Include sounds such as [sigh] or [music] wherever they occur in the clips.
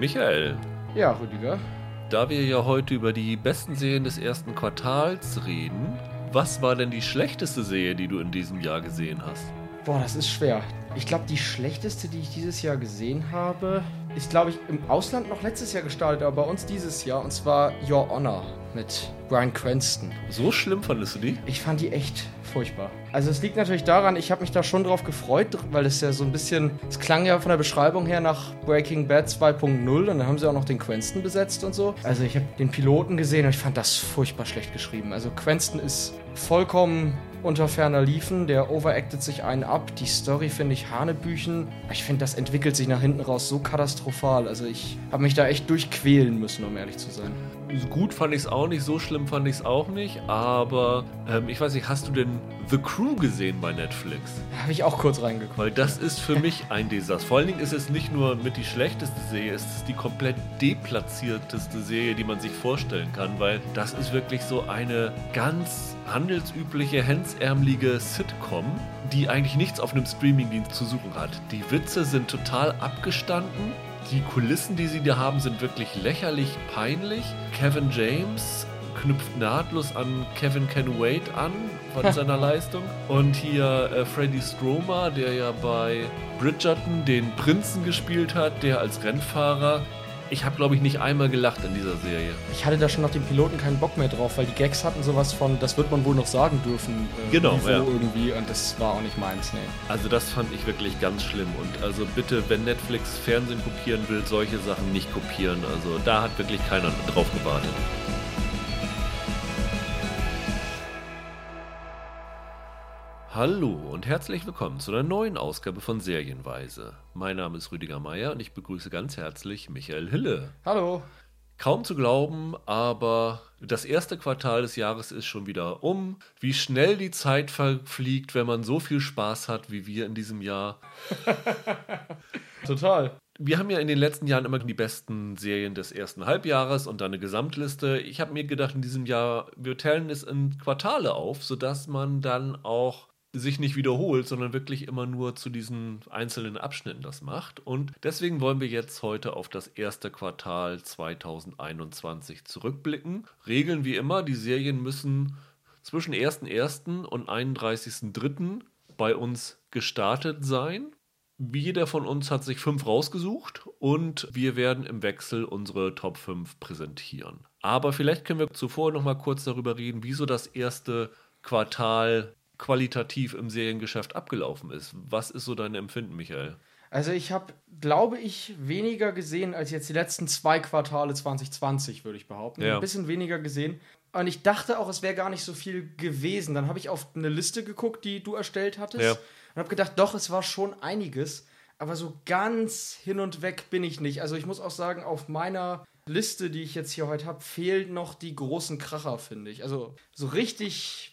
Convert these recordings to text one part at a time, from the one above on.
Michael. Ja, Rüdiger. Da wir ja heute über die besten Serien des ersten Quartals reden, was war denn die schlechteste Serie, die du in diesem Jahr gesehen hast? Boah, das ist schwer. Ich glaube, die schlechteste, die ich dieses Jahr gesehen habe, ist, glaube ich, im Ausland noch letztes Jahr gestartet, aber bei uns dieses Jahr, und zwar Your Honor mit Brian Cranston. So schlimm fandest du die? Ich fand die echt furchtbar. Also es liegt natürlich daran, ich habe mich da schon drauf gefreut, weil es ja so ein bisschen, es klang ja von der Beschreibung her nach Breaking Bad 2.0 und dann haben sie auch noch den Cranston besetzt und so. Also ich habe den Piloten gesehen und ich fand das furchtbar schlecht geschrieben. Also Cranston ist vollkommen unter ferner Liefen, der overactet sich einen ab. Die Story finde ich Hanebüchen. Ich finde, das entwickelt sich nach hinten raus so katastrophal. Also ich habe mich da echt durchquälen müssen, um ehrlich zu sein. Gut fand ich es auch nicht, so schlimm fand ich es auch nicht, aber ähm, ich weiß nicht, hast du denn The Crew gesehen bei Netflix? Habe ich auch kurz reingeguckt. Weil das ist für mich ein Desaster. Vor allen Dingen ist es nicht nur mit die schlechteste Serie, es ist die komplett deplatzierteste Serie, die man sich vorstellen kann, weil das ist wirklich so eine ganz handelsübliche, hemsärmelige Sitcom, die eigentlich nichts auf einem Streamingdienst zu suchen hat. Die Witze sind total abgestanden. Die Kulissen, die sie da haben, sind wirklich lächerlich peinlich. Kevin James knüpft nahtlos an Kevin Can Wait an von [laughs] seiner Leistung. Und hier äh, Freddie Stromer, der ja bei Bridgerton den Prinzen gespielt hat, der als Rennfahrer ich habe, glaube ich, nicht einmal gelacht in dieser Serie. Ich hatte da schon nach dem Piloten keinen Bock mehr drauf, weil die Gags hatten sowas von, das wird man wohl noch sagen dürfen. Äh, genau, Niveau ja. irgendwie und das war auch nicht meins, nee. Also das fand ich wirklich ganz schlimm und also bitte, wenn Netflix Fernsehen kopieren will, solche Sachen nicht kopieren. Also da hat wirklich keiner drauf gewartet. Hallo und herzlich willkommen zu einer neuen Ausgabe von Serienweise. Mein Name ist Rüdiger Meier und ich begrüße ganz herzlich Michael Hille. Hallo. Kaum zu glauben, aber das erste Quartal des Jahres ist schon wieder um. Wie schnell die Zeit verfliegt, wenn man so viel Spaß hat wie wir in diesem Jahr. [laughs] Total. Wir haben ja in den letzten Jahren immer die besten Serien des ersten Halbjahres und dann eine Gesamtliste. Ich habe mir gedacht, in diesem Jahr, wir teilen es in Quartale auf, sodass man dann auch sich nicht wiederholt, sondern wirklich immer nur zu diesen einzelnen Abschnitten das macht. Und deswegen wollen wir jetzt heute auf das erste Quartal 2021 zurückblicken. Regeln wie immer, die Serien müssen zwischen 1.1. und 31.3. bei uns gestartet sein. Jeder von uns hat sich fünf rausgesucht und wir werden im Wechsel unsere Top 5 präsentieren. Aber vielleicht können wir zuvor noch mal kurz darüber reden, wieso das erste Quartal qualitativ im Seriengeschäft abgelaufen ist. Was ist so dein Empfinden, Michael? Also ich habe, glaube ich, weniger gesehen als jetzt die letzten zwei Quartale 2020, würde ich behaupten. Ja. Ein bisschen weniger gesehen. Und ich dachte auch, es wäre gar nicht so viel gewesen. Dann habe ich auf eine Liste geguckt, die du erstellt hattest. Ja. Und habe gedacht, doch, es war schon einiges. Aber so ganz hin und weg bin ich nicht. Also ich muss auch sagen, auf meiner Liste, die ich jetzt hier heute habe, fehlen noch die großen Kracher, finde ich. Also so richtig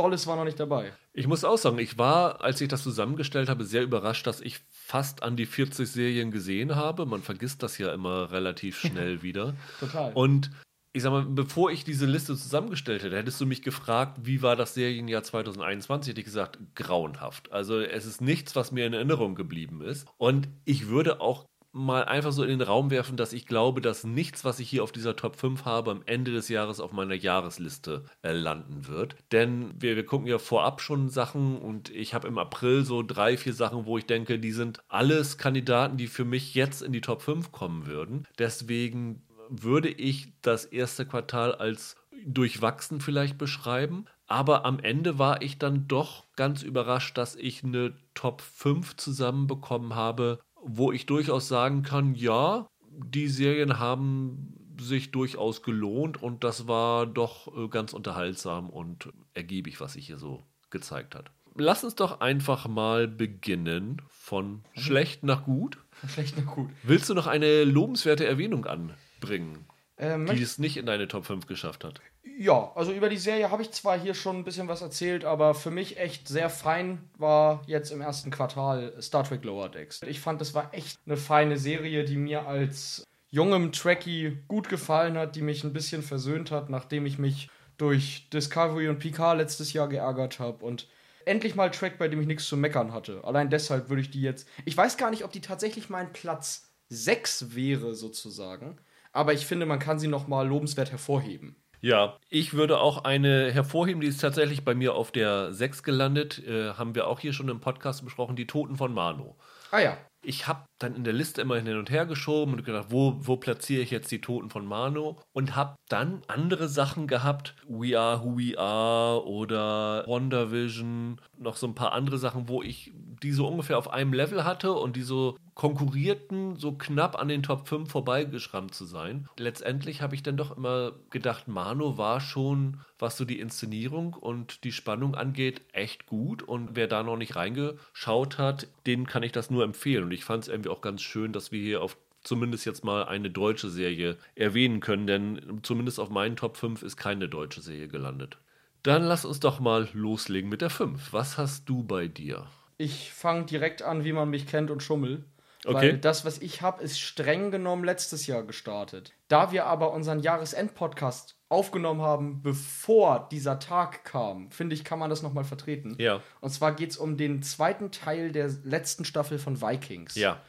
Dolles war noch nicht dabei. Ich muss auch sagen, ich war, als ich das zusammengestellt habe, sehr überrascht, dass ich fast an die 40 Serien gesehen habe. Man vergisst das ja immer relativ [laughs] schnell wieder. Total. Und ich sag mal, bevor ich diese Liste zusammengestellt hätte, hättest du mich gefragt, wie war das Serienjahr 2021? Hätte ich gesagt, grauenhaft. Also es ist nichts, was mir in Erinnerung geblieben ist. Und ich würde auch mal einfach so in den Raum werfen, dass ich glaube, dass nichts, was ich hier auf dieser Top 5 habe, am Ende des Jahres auf meiner Jahresliste äh, landen wird. Denn wir, wir gucken ja vorab schon Sachen und ich habe im April so drei, vier Sachen, wo ich denke, die sind alles Kandidaten, die für mich jetzt in die Top 5 kommen würden. Deswegen würde ich das erste Quartal als durchwachsen vielleicht beschreiben. Aber am Ende war ich dann doch ganz überrascht, dass ich eine Top 5 zusammenbekommen habe, wo ich durchaus sagen kann, ja, die Serien haben sich durchaus gelohnt und das war doch äh, ganz unterhaltsam und ergiebig, was sich hier so gezeigt hat. Lass uns doch einfach mal beginnen von schlecht nach gut. Schlecht nach gut. Willst du noch eine lobenswerte Erwähnung anbringen, Ähm, die es nicht in deine Top 5 geschafft hat? Ja, also über die Serie habe ich zwar hier schon ein bisschen was erzählt, aber für mich echt sehr fein war jetzt im ersten Quartal Star Trek Lower Decks. Ich fand, das war echt eine feine Serie, die mir als jungem Trekkie gut gefallen hat, die mich ein bisschen versöhnt hat, nachdem ich mich durch Discovery und Picard letztes Jahr geärgert habe und endlich mal Track, bei dem ich nichts zu meckern hatte. Allein deshalb würde ich die jetzt. Ich weiß gar nicht, ob die tatsächlich meinen Platz 6 wäre sozusagen. Aber ich finde, man kann sie nochmal lobenswert hervorheben. Ja, ich würde auch eine hervorheben, die ist tatsächlich bei mir auf der 6 gelandet. Äh, haben wir auch hier schon im Podcast besprochen, die Toten von Mano. Ah ja. Ich habe dann in der Liste immer hin und her geschoben und gedacht, wo, wo platziere ich jetzt die Toten von Mano? Und habe dann andere Sachen gehabt, We Are Who We Are oder Wonder Vision, noch so ein paar andere Sachen, wo ich die so ungefähr auf einem Level hatte und die so konkurrierten, so knapp an den Top 5 vorbeigeschrammt zu sein. Letztendlich habe ich dann doch immer gedacht, Mano war schon, was so die Inszenierung und die Spannung angeht, echt gut. Und wer da noch nicht reingeschaut hat, den kann ich das nur empfehlen. Und ich fand es irgendwie auch ganz schön, dass wir hier auf zumindest jetzt mal eine deutsche Serie erwähnen können, denn zumindest auf meinen Top 5 ist keine deutsche Serie gelandet. Dann lass uns doch mal loslegen mit der 5. Was hast du bei dir? Ich fange direkt an, wie man mich kennt und schummel. Okay. Weil das, was ich habe, ist streng genommen letztes Jahr gestartet. Da wir aber unseren Jahresend-Podcast aufgenommen haben, bevor dieser Tag kam, finde ich, kann man das nochmal vertreten. Ja. Und zwar geht es um den zweiten Teil der letzten Staffel von Vikings. Ja.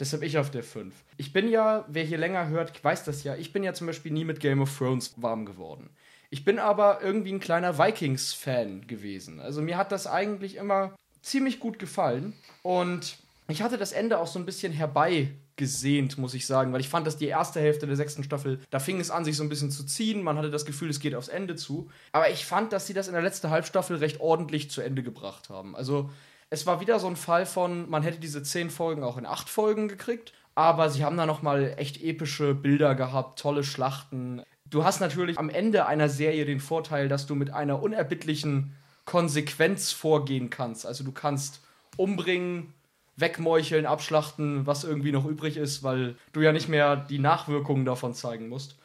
Deshalb ich auf der 5. Ich bin ja, wer hier länger hört, weiß das ja, ich bin ja zum Beispiel nie mit Game of Thrones warm geworden. Ich bin aber irgendwie ein kleiner Vikings-Fan gewesen. Also mir hat das eigentlich immer ziemlich gut gefallen. Und ich hatte das Ende auch so ein bisschen herbeigesehnt, muss ich sagen, weil ich fand, dass die erste Hälfte der sechsten Staffel, da fing es an, sich so ein bisschen zu ziehen. Man hatte das Gefühl, es geht aufs Ende zu. Aber ich fand, dass sie das in der letzten Halbstaffel recht ordentlich zu Ende gebracht haben. Also es war wieder so ein Fall von, man hätte diese zehn Folgen auch in acht Folgen gekriegt, aber sie haben da nochmal echt epische Bilder gehabt, tolle Schlachten. Du hast natürlich am Ende einer Serie den Vorteil, dass du mit einer unerbittlichen Konsequenz vorgehen kannst. Also du kannst umbringen, wegmeucheln, abschlachten, was irgendwie noch übrig ist, weil du ja nicht mehr die Nachwirkungen davon zeigen musst.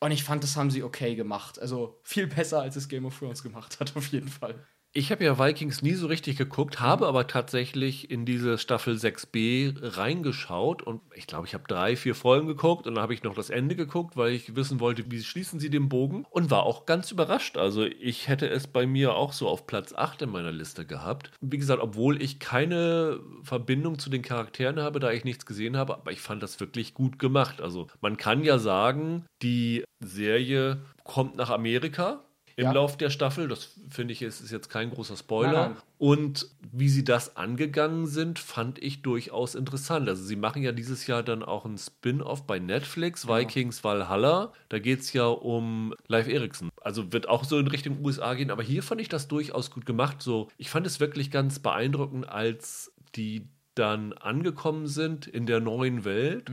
Und ich fand, das haben sie okay gemacht. Also viel besser, als es Game of Thrones gemacht hat, auf jeden Fall. Ich habe ja Vikings nie so richtig geguckt, habe aber tatsächlich in diese Staffel 6b reingeschaut und ich glaube, ich habe drei, vier Folgen geguckt und dann habe ich noch das Ende geguckt, weil ich wissen wollte, wie schließen sie den Bogen und war auch ganz überrascht. Also ich hätte es bei mir auch so auf Platz 8 in meiner Liste gehabt. Wie gesagt, obwohl ich keine Verbindung zu den Charakteren habe, da ich nichts gesehen habe, aber ich fand das wirklich gut gemacht. Also man kann ja sagen, die Serie kommt nach Amerika im Ja. Lauf der Staffel. Das finde ich, ist, ist jetzt kein großer Spoiler. Nein, nein. Und wie sie das angegangen sind, fand ich durchaus interessant. Also sie machen ja dieses Jahr dann auch ein Spin-off bei Netflix, Vikings Valhalla. Da geht es ja um Live Eriksen. Also wird auch so in Richtung USA gehen. Aber hier fand ich das durchaus gut gemacht. So, ich fand es wirklich ganz beeindruckend, als die dann angekommen sind in der neuen Welt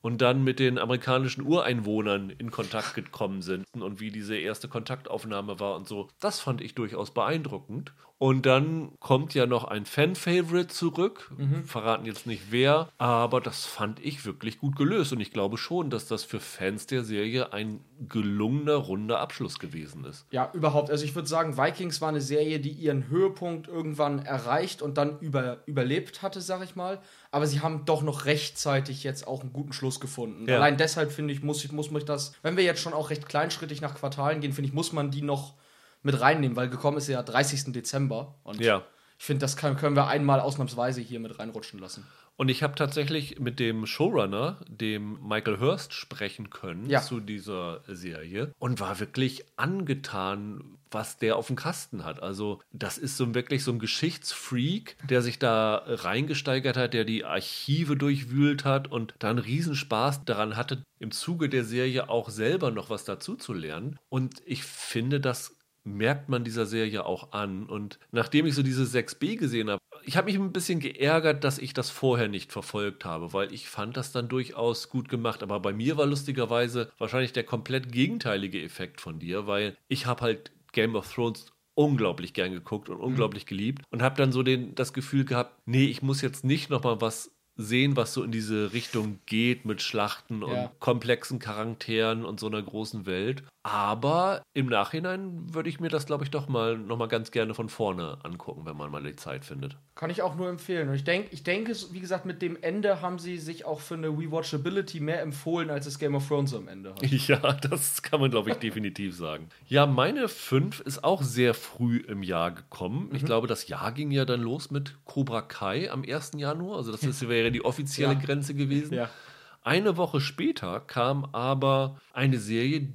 und dann mit den amerikanischen Ureinwohnern in Kontakt gekommen sind und wie diese erste Kontaktaufnahme war und so. Das fand ich durchaus beeindruckend. Und dann kommt ja noch ein Fan-Favorite zurück. Verraten jetzt nicht wer, aber das fand ich wirklich gut gelöst. Und ich glaube schon, dass das für Fans der Serie ein gelungener, runder Abschluss gewesen ist. Ja, überhaupt. Also ich würde sagen, Vikings war eine Serie, die ihren Höhepunkt irgendwann erreicht und dann über, überlebt hatte, sag ich mal. Aber sie haben doch noch rechtzeitig jetzt auch einen guten Schluss gefunden. Ja. Allein deshalb finde ich, muss ich, muss mich das, wenn wir jetzt schon auch recht kleinschrittig nach Quartalen gehen, finde ich, muss man die noch mit reinnehmen, weil gekommen ist ja 30. Dezember. Und Ja. ich finde, das kann, können wir einmal ausnahmsweise hier mit reinrutschen lassen. Und ich habe tatsächlich mit dem Showrunner, dem Michael Hurst, sprechen können Ja. zu dieser Serie und war wirklich angetan, was der auf dem Kasten hat. Also, das ist so wirklich so ein Geschichtsfreak, der sich da reingesteigert hat, der die Archive durchwühlt hat und da einen Riesenspaß daran hatte, im Zuge der Serie auch selber noch was dazu zu lernen. Und ich finde, das merkt man dieser Serie auch an. Und nachdem ich so diese 6b gesehen habe, ich habe mich ein bisschen geärgert, dass ich das vorher nicht verfolgt habe, weil ich fand das dann durchaus gut gemacht. Aber bei mir war lustigerweise wahrscheinlich der komplett gegenteilige Effekt von dir, weil ich habe halt Game of Thrones unglaublich gern geguckt und unglaublich geliebt und habe dann so den, das Gefühl gehabt, nee, ich muss jetzt nicht noch mal was sehen, was so in diese Richtung geht mit Schlachten und Ja. komplexen Charakteren und so einer großen Welt. Aber im Nachhinein würde ich mir das, glaube ich, doch mal noch mal ganz gerne von vorne angucken, wenn man mal die Zeit findet. Kann ich auch nur empfehlen. Und ich, denk, ich denke, wie gesagt, mit dem Ende haben sie sich auch für eine Rewatchability mehr empfohlen, als es Game of Thrones am Ende hat. [laughs] Ja, das kann man, glaube ich, definitiv sagen. Ja, meine 5 ist auch sehr früh im Jahr gekommen. Ich glaube, das Jahr ging ja dann los mit Cobra Kai am 1. Januar. Also das ist, wäre die offizielle Ja. Grenze gewesen. Ja. Eine Woche später kam aber eine Serie,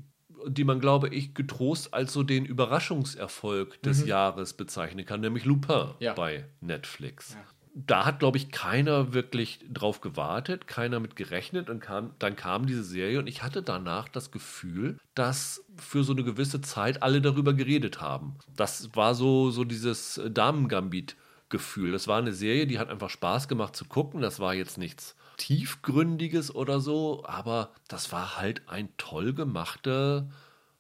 die man, glaube ich, getrost als so den Überraschungserfolg des mhm. Jahres bezeichnen kann, nämlich Lupin ja. bei Netflix. Ja. Da hat, glaube ich, keiner wirklich drauf gewartet, keiner mit gerechnet und kam, dann kam diese Serie und ich hatte danach das Gefühl, dass für so eine gewisse Zeit alle darüber geredet haben. Das war so, so dieses Damen-Gambit-Gefühl. Das war eine Serie, die hat einfach Spaß gemacht zu gucken. Das war jetzt nichts Tiefgründiges oder so, aber das war halt ein toll gemachter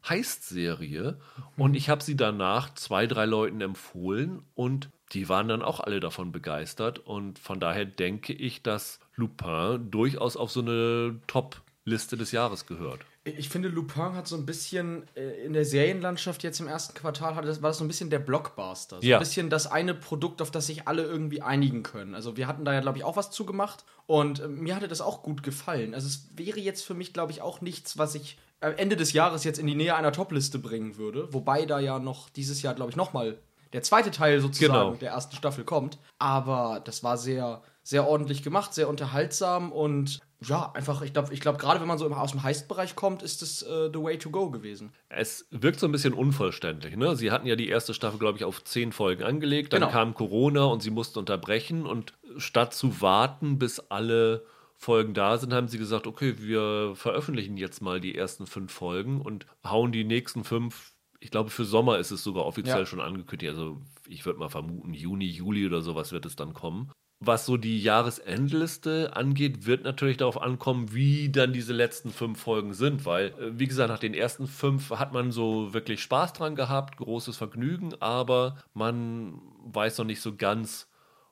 Heist-Serie. Und ich habe sie danach zwei, drei Leuten empfohlen und die waren dann auch alle davon begeistert. Und von daher denke ich, dass Lupin durchaus auf so eine Top-Liste des Jahres gehört. Ich finde, Lupin hat so ein bisschen äh, in der Serienlandschaft jetzt im ersten Quartal hatte war das so ein bisschen der Blockbuster. So ja. ein bisschen das eine Produkt, auf das sich alle irgendwie einigen können. Also wir hatten da ja, glaube ich, auch was zugemacht und äh, mir hatte das auch gut gefallen. Also es wäre jetzt für mich, glaube ich, auch nichts, was ich Ende des Jahres jetzt in die Nähe einer Topliste bringen würde. Wobei da ja noch dieses Jahr, glaube ich, nochmal der zweite Teil sozusagen genau. der ersten Staffel kommt. Aber das war sehr, sehr ordentlich gemacht, sehr unterhaltsam und ja, einfach, ich glaube, ich glaub, gerade wenn man so aus dem Heist-Bereich kommt, ist das uh, the way to go gewesen. Es wirkt so ein bisschen unvollständig. Ne? Sie hatten ja die erste Staffel, glaube ich, auf zehn Folgen angelegt. Dann genau. kam Corona und sie mussten unterbrechen. Und statt zu warten, bis alle Folgen da sind, haben sie gesagt, okay, wir veröffentlichen jetzt mal die ersten fünf Folgen und hauen die nächsten fünf ich glaube, für Sommer ist es sogar offiziell ja. schon angekündigt. Also ich würde mal vermuten, Juni, Juli oder sowas wird es dann kommen. Was so die Jahresendliste angeht, wird natürlich darauf ankommen, wie dann diese letzten fünf Folgen sind, weil, äh, wie gesagt, nach den ersten fünf hat man so wirklich Spaß dran gehabt, großes Vergnügen, aber man weiß noch nicht so ganz,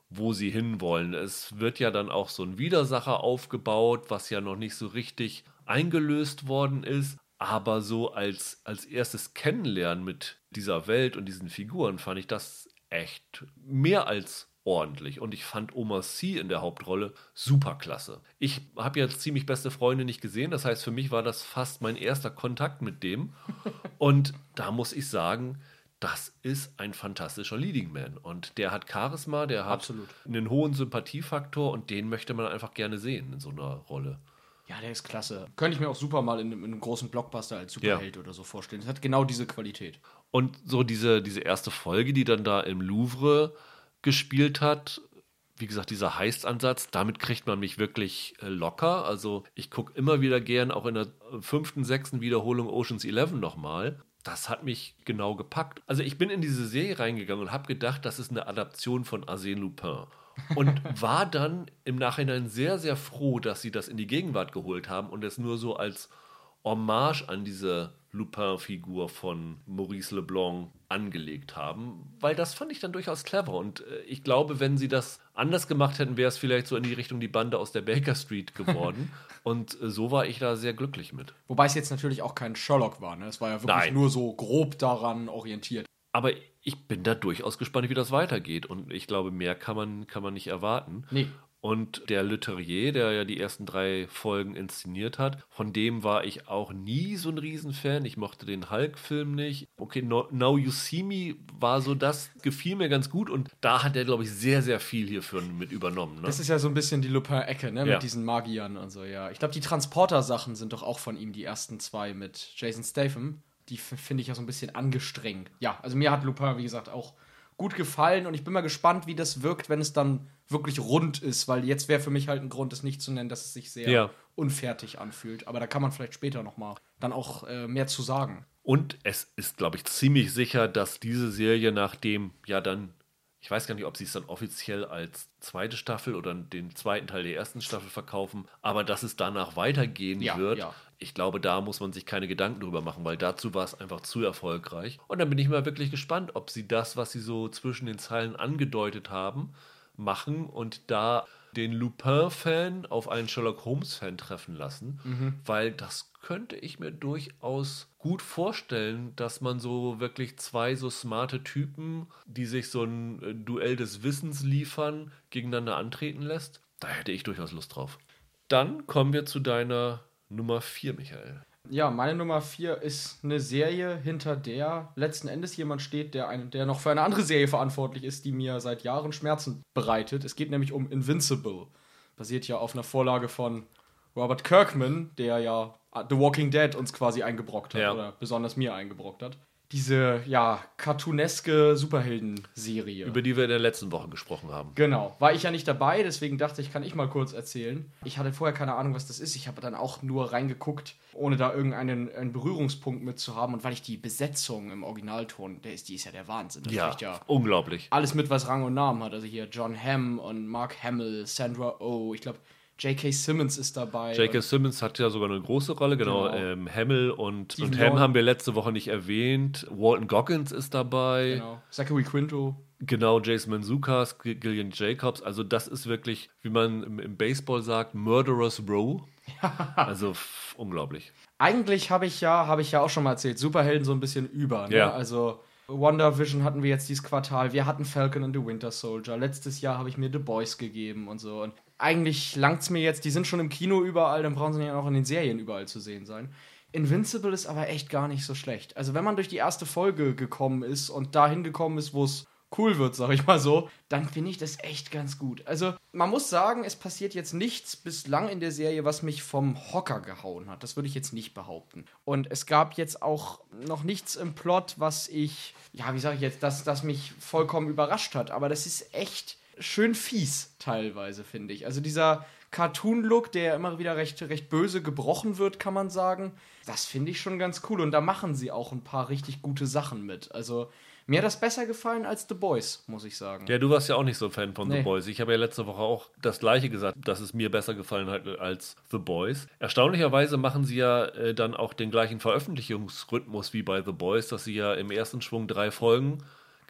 wo sie hinwollen. Es wird ja dann auch so ein Widersacher aufgebaut, was ja noch nicht so richtig eingelöst worden ist. Aber so als, als erstes Kennenlernen mit dieser Welt und diesen Figuren fand ich das echt mehr als ordentlich. Und ich fand Omar C in der Hauptrolle super klasse. Ich habe ja ziemlich beste Freunde nicht gesehen. Das heißt, für mich war das fast mein erster Kontakt mit dem. Und da muss ich sagen, das ist ein fantastischer Leading Man. Und der hat Charisma, der hat Absolut. einen hohen Sympathiefaktor und den möchte man einfach gerne sehen in so einer Rolle. Ja, der ist klasse. Könnte ich mir auch super mal in, in einem großen Blockbuster als Superheld ja. oder so vorstellen. Das hat genau diese Qualität. Und so diese, diese erste Folge, die dann da im Louvre gespielt hat. Wie gesagt, dieser Heist-Ansatz, damit kriegt man mich wirklich äh, locker. Also ich gucke immer wieder gern, auch in der fünften, sechsten Wiederholung Oceans 11 nochmal. Das hat mich genau gepackt. Also ich bin in diese Serie reingegangen und habe gedacht, das ist eine Adaption von Arsène Lupin. Und [laughs] war dann im Nachhinein sehr, sehr froh, dass sie das in die Gegenwart geholt haben und es nur so als Hommage an diese Lupin-Figur von Maurice Leblanc angelegt haben, weil das fand ich dann durchaus clever und äh, ich glaube, wenn sie das anders gemacht hätten, wäre es vielleicht so in die Richtung die Bande aus der Baker Street geworden [laughs] und äh, so war ich da sehr glücklich mit. Wobei es jetzt natürlich auch kein Sherlock war, ne? es war ja wirklich Nein. nur so grob daran orientiert. Aber ich bin da durchaus gespannt, wie das weitergeht und ich glaube, mehr kann man, kann man nicht erwarten. Nee. Und der Leterrier, der ja die ersten drei Folgen inszeniert hat, von dem war ich auch nie so ein Riesenfan. Ich mochte den Hulk-Film nicht. Okay, Now You See Me war so das, gefiel mir ganz gut und da hat er, glaube ich, sehr, sehr viel hierfür mit übernommen. Ne? Das ist ja so ein bisschen die Lupin-Ecke, ne? Mit ja. diesen Magiern und so, ja. Ich glaube, die Transporter-Sachen sind doch auch von ihm, die ersten zwei mit Jason Statham. Die finde ich ja so ein bisschen angestrengt. Ja, also mir hat Lupin, wie gesagt, auch gut gefallen und ich bin mal gespannt, wie das wirkt, wenn es dann wirklich rund ist, weil jetzt wäre für mich halt ein Grund, es nicht zu nennen, dass es sich sehr ja. unfertig anfühlt. Aber da kann man vielleicht später noch mal dann auch äh, mehr zu sagen. Und es ist, glaube ich, ziemlich sicher, dass diese Serie nach dem ja dann ich weiß gar nicht, ob sie es dann offiziell als zweite Staffel oder den zweiten Teil der ersten Staffel verkaufen, aber dass es danach weitergehen ja, wird, ja. Ich glaube, da muss man sich keine Gedanken drüber machen, weil dazu war es einfach zu erfolgreich. Und dann bin ich mal wirklich gespannt, ob sie das, was sie so zwischen den Zeilen angedeutet haben, machen und da den Lupin-Fan auf einen Sherlock Holmes-Fan treffen lassen, mhm. weil das könnte ich mir durchaus gut vorstellen, dass man so wirklich zwei so smarte Typen, die sich so ein äh, Duell des Wissens liefern, gegeneinander antreten lässt. Da hätte ich durchaus Lust drauf. Dann kommen wir zu deiner Nummer 4, Michael. Ja, meine Nummer 4 ist eine Serie, hinter der letzten Endes jemand steht, der, ein, der noch für eine andere Serie verantwortlich ist, die mir seit Jahren Schmerzen bereitet. Es geht nämlich um Invincible. Basiert ja auf einer Vorlage von Robert Kirkman, der ja The Walking Dead uns quasi eingebrockt hat Ja. oder besonders mir eingebrockt hat. Diese, ja, cartooneske Superhelden-Serie. Über die wir in der letzten Woche gesprochen haben. Genau. War ich ja nicht dabei, deswegen dachte ich, kann ich mal kurz erzählen. Ich hatte vorher keine Ahnung, was das ist. Ich habe dann auch nur reingeguckt, ohne da irgendeinen einen Berührungspunkt mit zu haben. Und weil ich die Besetzung im Originalton, der ist, die ist ja der Wahnsinn. Das Ja, ja unglaublich. alles mit, was Rang und Namen hat. Also hier John Hamm und Mark Hamill, Sandra Oh, ich glaube, J.K. Simmons ist dabei. J.K. Simmons hat ja sogar eine große Rolle, genau. Genau. Ähm, Hamill und, und Ham haben wir letzte Woche nicht erwähnt. Walton Goggins ist dabei. Genau. Zachary Quinto. Genau, Jason Manzukas, Gillian Jacobs. Also das ist wirklich, wie man im, im Baseball sagt, Murderous Row. [laughs] also unglaublich. Eigentlich habe ich ja, habe ich ja auch schon mal erzählt, Superhelden so ein bisschen über. Ne? Ja. Also Wonder Vision hatten wir jetzt dieses Quartal, wir hatten Falcon and the Winter Soldier. Letztes Jahr habe ich mir The Boys gegeben und so. Und eigentlich langt's mir jetzt, die sind schon im Kino überall, dann brauchen sie ja auch in den Serien überall zu sehen sein. Invincible ist aber echt gar nicht so schlecht. Also wenn man durch die erste Folge gekommen ist und dahin gekommen ist, wo es cool wird, sag ich mal so, dann finde ich das echt ganz gut. Also, man muss sagen, es passiert jetzt nichts bislang in der Serie, was mich vom Hocker gehauen hat. Das würde ich jetzt nicht behaupten. Und es gab jetzt auch noch nichts im Plot, was ich, ja, wie sage ich jetzt, das, das mich vollkommen überrascht hat. Aber das ist echt schön fies teilweise, finde ich. Also dieser Cartoon-Look, der immer wieder recht, recht böse gebrochen wird, kann man sagen, das finde ich schon ganz cool. Und da machen sie auch ein paar richtig gute Sachen mit. Also mir hat das besser gefallen als The Boys, muss ich sagen. Ja, du warst ja auch nicht so Fan von The Nee. Boys. Ich habe ja letzte Woche auch das gleiche gesagt, dass es mir besser gefallen hat als The Boys. Erstaunlicherweise machen sie ja äh, dann auch den gleichen Veröffentlichungsrhythmus wie bei The Boys, dass sie ja im ersten Schwung drei Folgen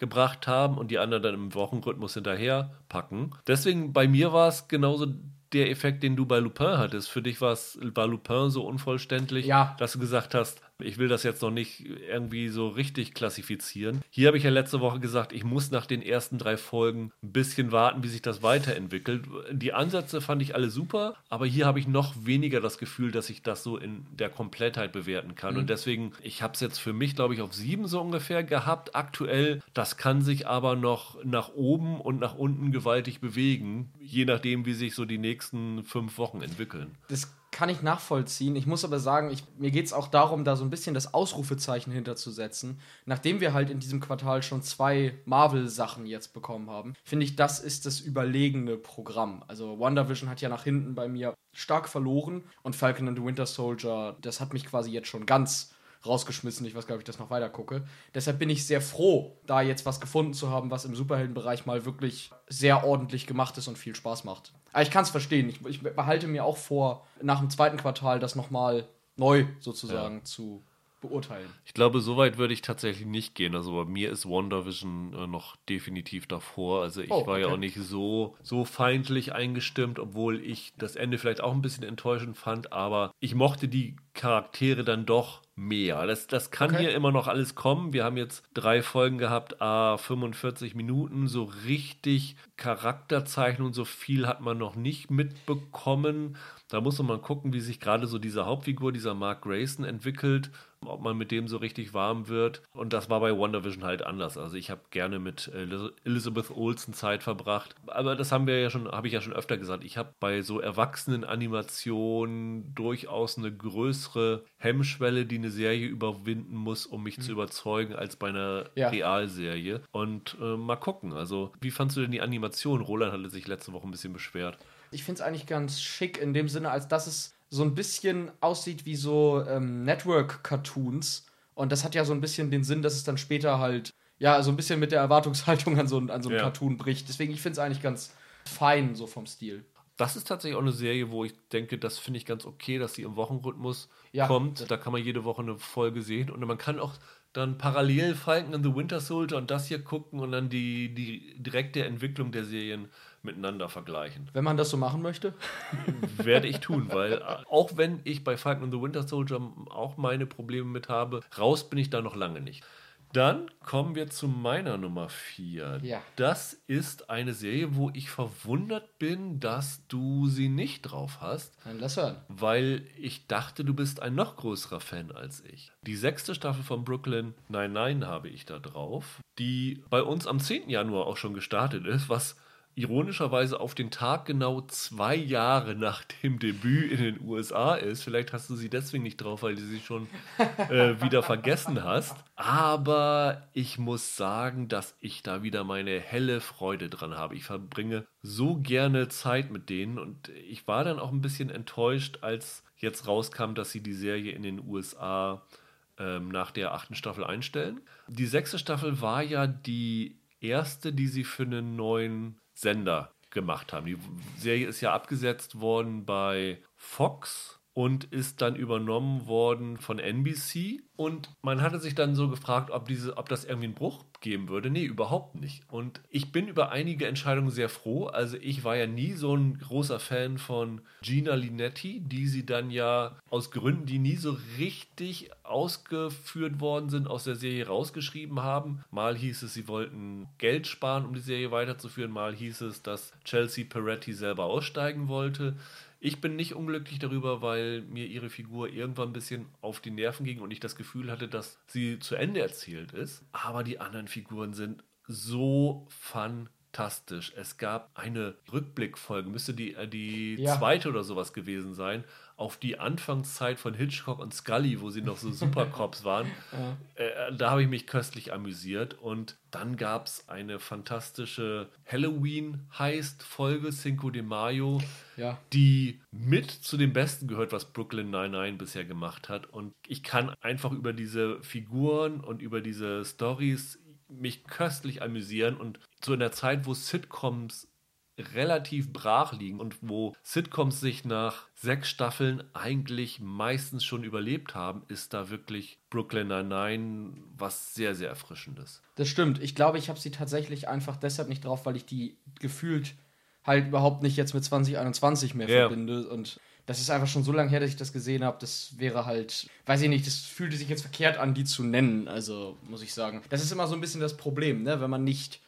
gebracht haben und die anderen dann im Wochenrhythmus hinterher packen. Deswegen bei mir war es genauso der Effekt, den du bei Lupin hattest. Für dich war es war Lupin so unvollständig, Ja. dass du gesagt hast, ich will das jetzt noch nicht irgendwie so richtig klassifizieren. Hier habe ich ja letzte Woche gesagt, ich muss nach den ersten drei Folgen ein bisschen warten, wie sich das weiterentwickelt. Die Ansätze fand ich alle super, aber hier habe ich noch weniger das Gefühl, dass ich das so in der Komplettheit bewerten kann. Und deswegen, ich habe es jetzt für mich, glaube ich, auf sieben so ungefähr gehabt. Aktuell, das kann sich aber noch nach oben und nach unten gewaltig bewegen, je nachdem, wie sich so die nächsten fünf Wochen entwickeln. Das kann ich nachvollziehen. Ich muss aber sagen, ich, mir geht es auch darum, da so ein bisschen das Ausrufezeichen hinterzusetzen. Nachdem wir halt in diesem Quartal schon zwei Marvel-Sachen jetzt bekommen haben, finde ich, das ist das überlegene Programm. Also WandaVision hat ja nach hinten bei mir stark verloren und Falcon and the Winter Soldier, das hat mich quasi jetzt schon ganz rausgeschmissen. Ich weiß gar nicht, ob ich das noch weiter gucke. Deshalb bin ich sehr froh, da jetzt was gefunden zu haben, was im Superheldenbereich mal wirklich sehr ordentlich gemacht ist und viel Spaß macht. Aber ich kann es verstehen. Ich, ich behalte mir auch vor, nach dem zweiten Quartal das nochmal neu sozusagen zu beurteilen. Ich glaube, so weit würde ich tatsächlich nicht gehen. Also bei mir ist WandaVision äh, noch definitiv davor. Also ich Oh, war ja okay. auch nicht so, so feindlich eingestimmt, obwohl ich das Ende vielleicht auch ein bisschen enttäuschend fand. Aber ich mochte die Charaktere dann doch mehr. Das, das kann Okay. hier immer noch alles kommen. Wir haben jetzt drei Folgen gehabt, a 45 Minuten. So richtig Charakterzeichnung, so viel hat man noch nicht mitbekommen. Da muss man mal gucken, wie sich gerade so diese Hauptfigur, dieser Mark Grayson, entwickelt, ob man mit dem so richtig warm wird. Und das war bei WandaVision halt anders. Also ich habe gerne mit Elis- Elizabeth Olsen Zeit verbracht. Aber das haben wir ja schon, habe ich ja schon öfter gesagt. Ich habe bei so erwachsenen Animationen durchaus eine größere Hemmschwelle, die eine Serie überwinden muss, um mich zu überzeugen, als bei einer Ja. Realserie. Und äh, mal gucken. Also, wie fandst du denn die Animation? Roland hatte sich letzte Woche ein bisschen beschwert. Ich finde es eigentlich ganz schick in dem Sinne, als dass es so ein bisschen aussieht wie so ähm, Network-Cartoons. Und das hat ja so ein bisschen den Sinn, dass es dann später halt, ja, so ein bisschen mit der Erwartungshaltung an so, ein- an so einem Ja. Cartoon bricht. Deswegen, ich finde es eigentlich ganz fein, so vom Stil. Das ist tatsächlich auch eine Serie, wo ich denke, das finde ich ganz okay, dass sie im Wochenrhythmus Ja. kommt. Da kann man jede Woche eine Folge sehen und man kann auch dann parallel Falcon and the Winter Soldier und das hier gucken und dann die, die direkte Entwicklung der Serien miteinander vergleichen. Wenn man das so machen möchte. [laughs] Werde ich tun, weil äh, auch wenn ich bei Falcon and the Winter Soldier auch meine Probleme mit habe, raus bin ich da noch lange nicht. Dann kommen wir zu meiner Nummer 4. Ja. Das ist eine Serie, wo ich verwundert bin, dass du sie nicht drauf hast, Dann lass hören. weil ich dachte, du bist ein noch größerer Fan als ich. Die sechste Staffel von Brooklyn Nine-Nine habe ich da drauf, die bei uns am 10. Januar auch schon gestartet ist, was ironischerweise auf den Tag genau zwei Jahre nach dem Debüt in den USA ist. Vielleicht hast du sie deswegen nicht drauf, weil du sie schon äh, wieder vergessen hast. Aber ich muss sagen, dass ich da wieder meine helle Freude dran habe. Ich verbringe so gerne Zeit mit denen und ich war dann auch ein bisschen enttäuscht, als jetzt rauskam, dass sie die Serie in den USA ähm, nach der achten Staffel einstellen. Die sechste Staffel war ja die erste, die sie für einen neuen Sender gemacht haben. Die Serie ist ja abgesetzt worden bei Fox und ist dann übernommen worden von NBC. Und man hatte sich dann so gefragt, ob, diese, ob das irgendwie einen Bruch geben würde. Nee, überhaupt nicht. Und ich bin über einige Entscheidungen sehr froh. Also ich war ja nie so ein großer Fan von Gina Linetti, die sie dann ja aus Gründen, die nie so richtig ausgeführt worden sind, aus der Serie rausgeschrieben haben. Mal hieß es, sie wollten Geld sparen, um die Serie weiterzuführen. Mal hieß es, dass Chelsea Peretti selber aussteigen wollte. Ich bin nicht unglücklich darüber, weil mir ihre Figur irgendwann ein bisschen auf die Nerven ging und ich das Gefühl hatte, dass sie zu Ende erzählt ist. Aber die anderen Figuren sind so fantastisch. Es gab eine Rückblickfolge, müsste die, äh, die ja. zweite oder sowas gewesen sein, auf die Anfangszeit von Hitchcock und Scully, wo sie noch so [laughs] Supercops waren. ja. äh, da habe ich mich köstlich amüsiert. Und dann gab es eine fantastische Halloween-Heist-Folge, Cinco de Mayo, ja. die mit zu den besten gehört, was Brooklyn 99 bisher gemacht hat. Und ich kann einfach über diese Figuren und über diese Stories mich köstlich amüsieren. Und zu einer Zeit, wo Sitcoms relativ brach liegen und wo Sitcoms sich nach sechs Staffeln eigentlich meistens schon überlebt haben, ist da wirklich Brooklyn Nine-Nine was sehr, sehr Erfrischendes. Das stimmt. Ich glaube, ich habe sie tatsächlich einfach deshalb nicht drauf, weil ich die gefühlt halt überhaupt nicht jetzt mit 2021 mehr yeah. verbinde und das ist einfach schon so lange her, dass ich das gesehen habe. Das wäre halt, weiß ich nicht, das fühlte sich jetzt verkehrt an, die zu nennen. Also muss ich sagen. Das ist immer so ein bisschen das Problem, ne? wenn man nicht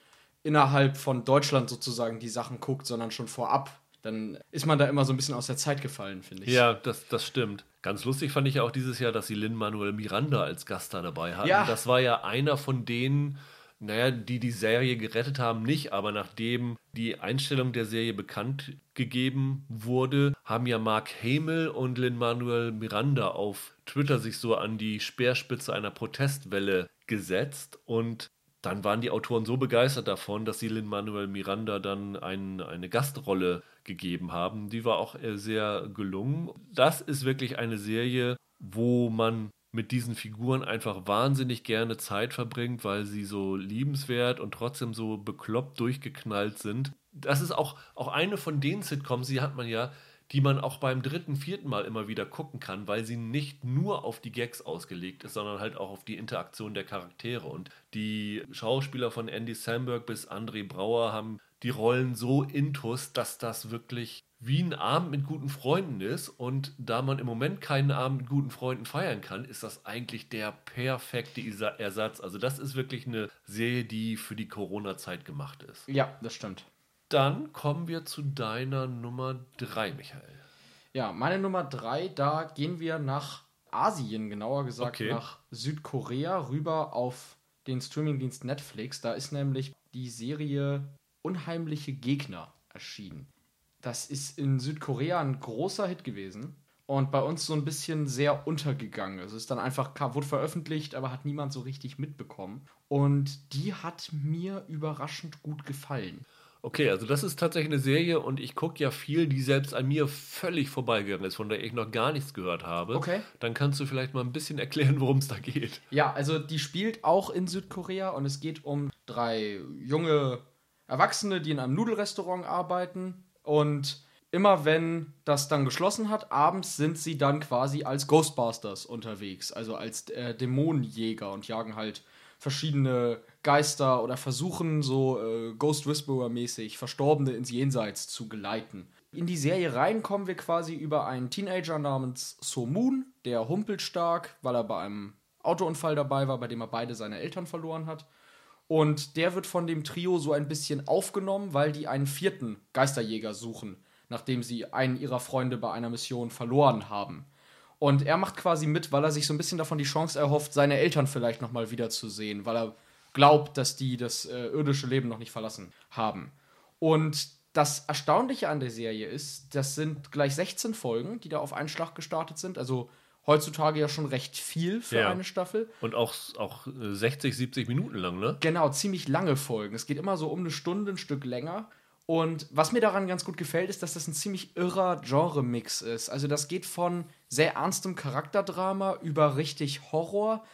innerhalb von Deutschland sozusagen die Sachen guckt, sondern schon vorab, dann ist man da immer so ein bisschen aus der Zeit gefallen, finde ich. Ja, das, das stimmt. Ganz lustig fand ich auch dieses Jahr, dass sie Lin Manuel Miranda als Gast da dabei hatten. Ja. Das war ja einer von denen, naja, die die Serie gerettet haben, nicht, aber nachdem die Einstellung der Serie bekannt gegeben wurde, haben ja Mark Hamill und Lin Manuel Miranda auf Twitter sich so an die Speerspitze einer Protestwelle gesetzt und dann waren die Autoren so begeistert davon, dass sie Lin Manuel Miranda dann ein, eine Gastrolle gegeben haben. Die war auch äh, sehr gelungen. Das ist wirklich eine Serie, wo man mit diesen Figuren einfach wahnsinnig gerne Zeit verbringt, weil sie so liebenswert und trotzdem so bekloppt durchgeknallt sind. Das ist auch, auch eine von den Sitcoms, die hat man ja, die man auch beim dritten, vierten Mal immer wieder gucken kann, weil sie nicht nur auf die Gags ausgelegt ist, sondern halt auch auf die Interaktion der Charaktere. Und die Schauspieler von Andy Samberg bis André Brauer haben die Rollen so intus, dass das wirklich wie ein Abend mit guten Freunden ist. Und da man im Moment keinen Abend mit guten Freunden feiern kann, ist das eigentlich der perfekte Ersatz. Also das ist wirklich eine Serie, die für die Corona-Zeit gemacht ist. Ja, das stimmt. Dann kommen wir zu deiner Nummer 3, Michael. Ja, meine Nummer 3, da gehen wir nach Asien, genauer gesagt okay. nach Südkorea, rüber auf den Streamingdienst Netflix. Da ist nämlich die Serie Unheimliche Gegner erschienen. Das ist in Südkorea ein großer Hit gewesen und bei uns so ein bisschen sehr untergegangen. Es ist dann einfach, wurde veröffentlicht, aber hat niemand so richtig mitbekommen. Und die hat mir überraschend gut gefallen. Okay, also das ist tatsächlich eine Serie und ich gucke ja viel, die selbst an mir völlig vorbeigegangen ist, von der ich noch gar nichts gehört habe. Okay. Dann kannst du vielleicht mal ein bisschen erklären, worum es da geht. Ja, also die spielt auch in Südkorea und es geht um drei junge Erwachsene, die in einem Nudelrestaurant arbeiten und immer wenn das dann geschlossen hat, abends sind sie dann quasi als Ghostbusters unterwegs, also als äh, Dämonenjäger und jagen halt verschiedene Geister oder versuchen so äh, Ghost Whisperer mäßig Verstorbene ins Jenseits zu geleiten. In die Serie rein kommen wir quasi über einen Teenager namens So Moon, der humpelt stark, weil er bei einem Autounfall dabei war, bei dem er beide seine Eltern verloren hat. Und der wird von dem Trio so ein bisschen aufgenommen, weil die einen vierten Geisterjäger suchen, nachdem sie einen ihrer Freunde bei einer Mission verloren haben. Und er macht quasi mit, weil er sich so ein bisschen davon die Chance erhofft, seine Eltern vielleicht nochmal wiederzusehen, weil er glaubt, dass die das äh, irdische Leben noch nicht verlassen haben. Und das Erstaunliche an der Serie ist, das sind gleich 16 Folgen, die da auf einen Schlag gestartet sind. Also heutzutage ja schon recht viel für Ja. eine Staffel. Und auch, auch äh, 60, 70 Minuten lang, ne? Genau, ziemlich lange Folgen. Es geht immer so um eine Stunde, ein Stück länger. Und was mir daran ganz gut gefällt, ist, dass das ein ziemlich irrer Genre-Mix ist. Also das geht von sehr ernstem Charakterdrama über richtig Horror.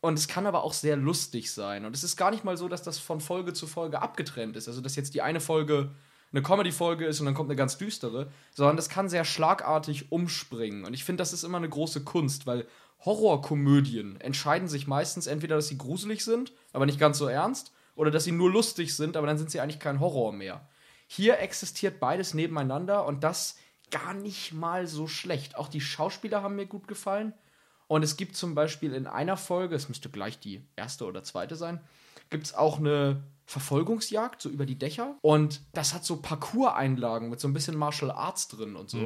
Und es kann aber auch sehr lustig sein. Und es ist gar nicht mal so, dass das von Folge zu Folge abgetrennt ist. Also dass jetzt die eine Folge eine Comedy-Folge ist und dann kommt eine ganz düstere, sondern das kann sehr schlagartig umspringen. Und ich finde, das ist immer eine große Kunst, weil Horrorkomödien entscheiden sich meistens entweder, dass sie gruselig sind, aber nicht ganz so ernst, oder dass sie nur lustig sind, aber dann sind sie eigentlich kein Horror mehr. Hier existiert beides nebeneinander und das gar nicht mal so schlecht. Auch die Schauspieler haben mir gut gefallen. Und es gibt zum Beispiel in einer Folge, es müsste gleich die erste oder zweite sein, gibt es auch eine Verfolgungsjagd, so über die Dächer. Und das hat so Parcours-Einlagen mit so ein bisschen Martial Arts drin und so.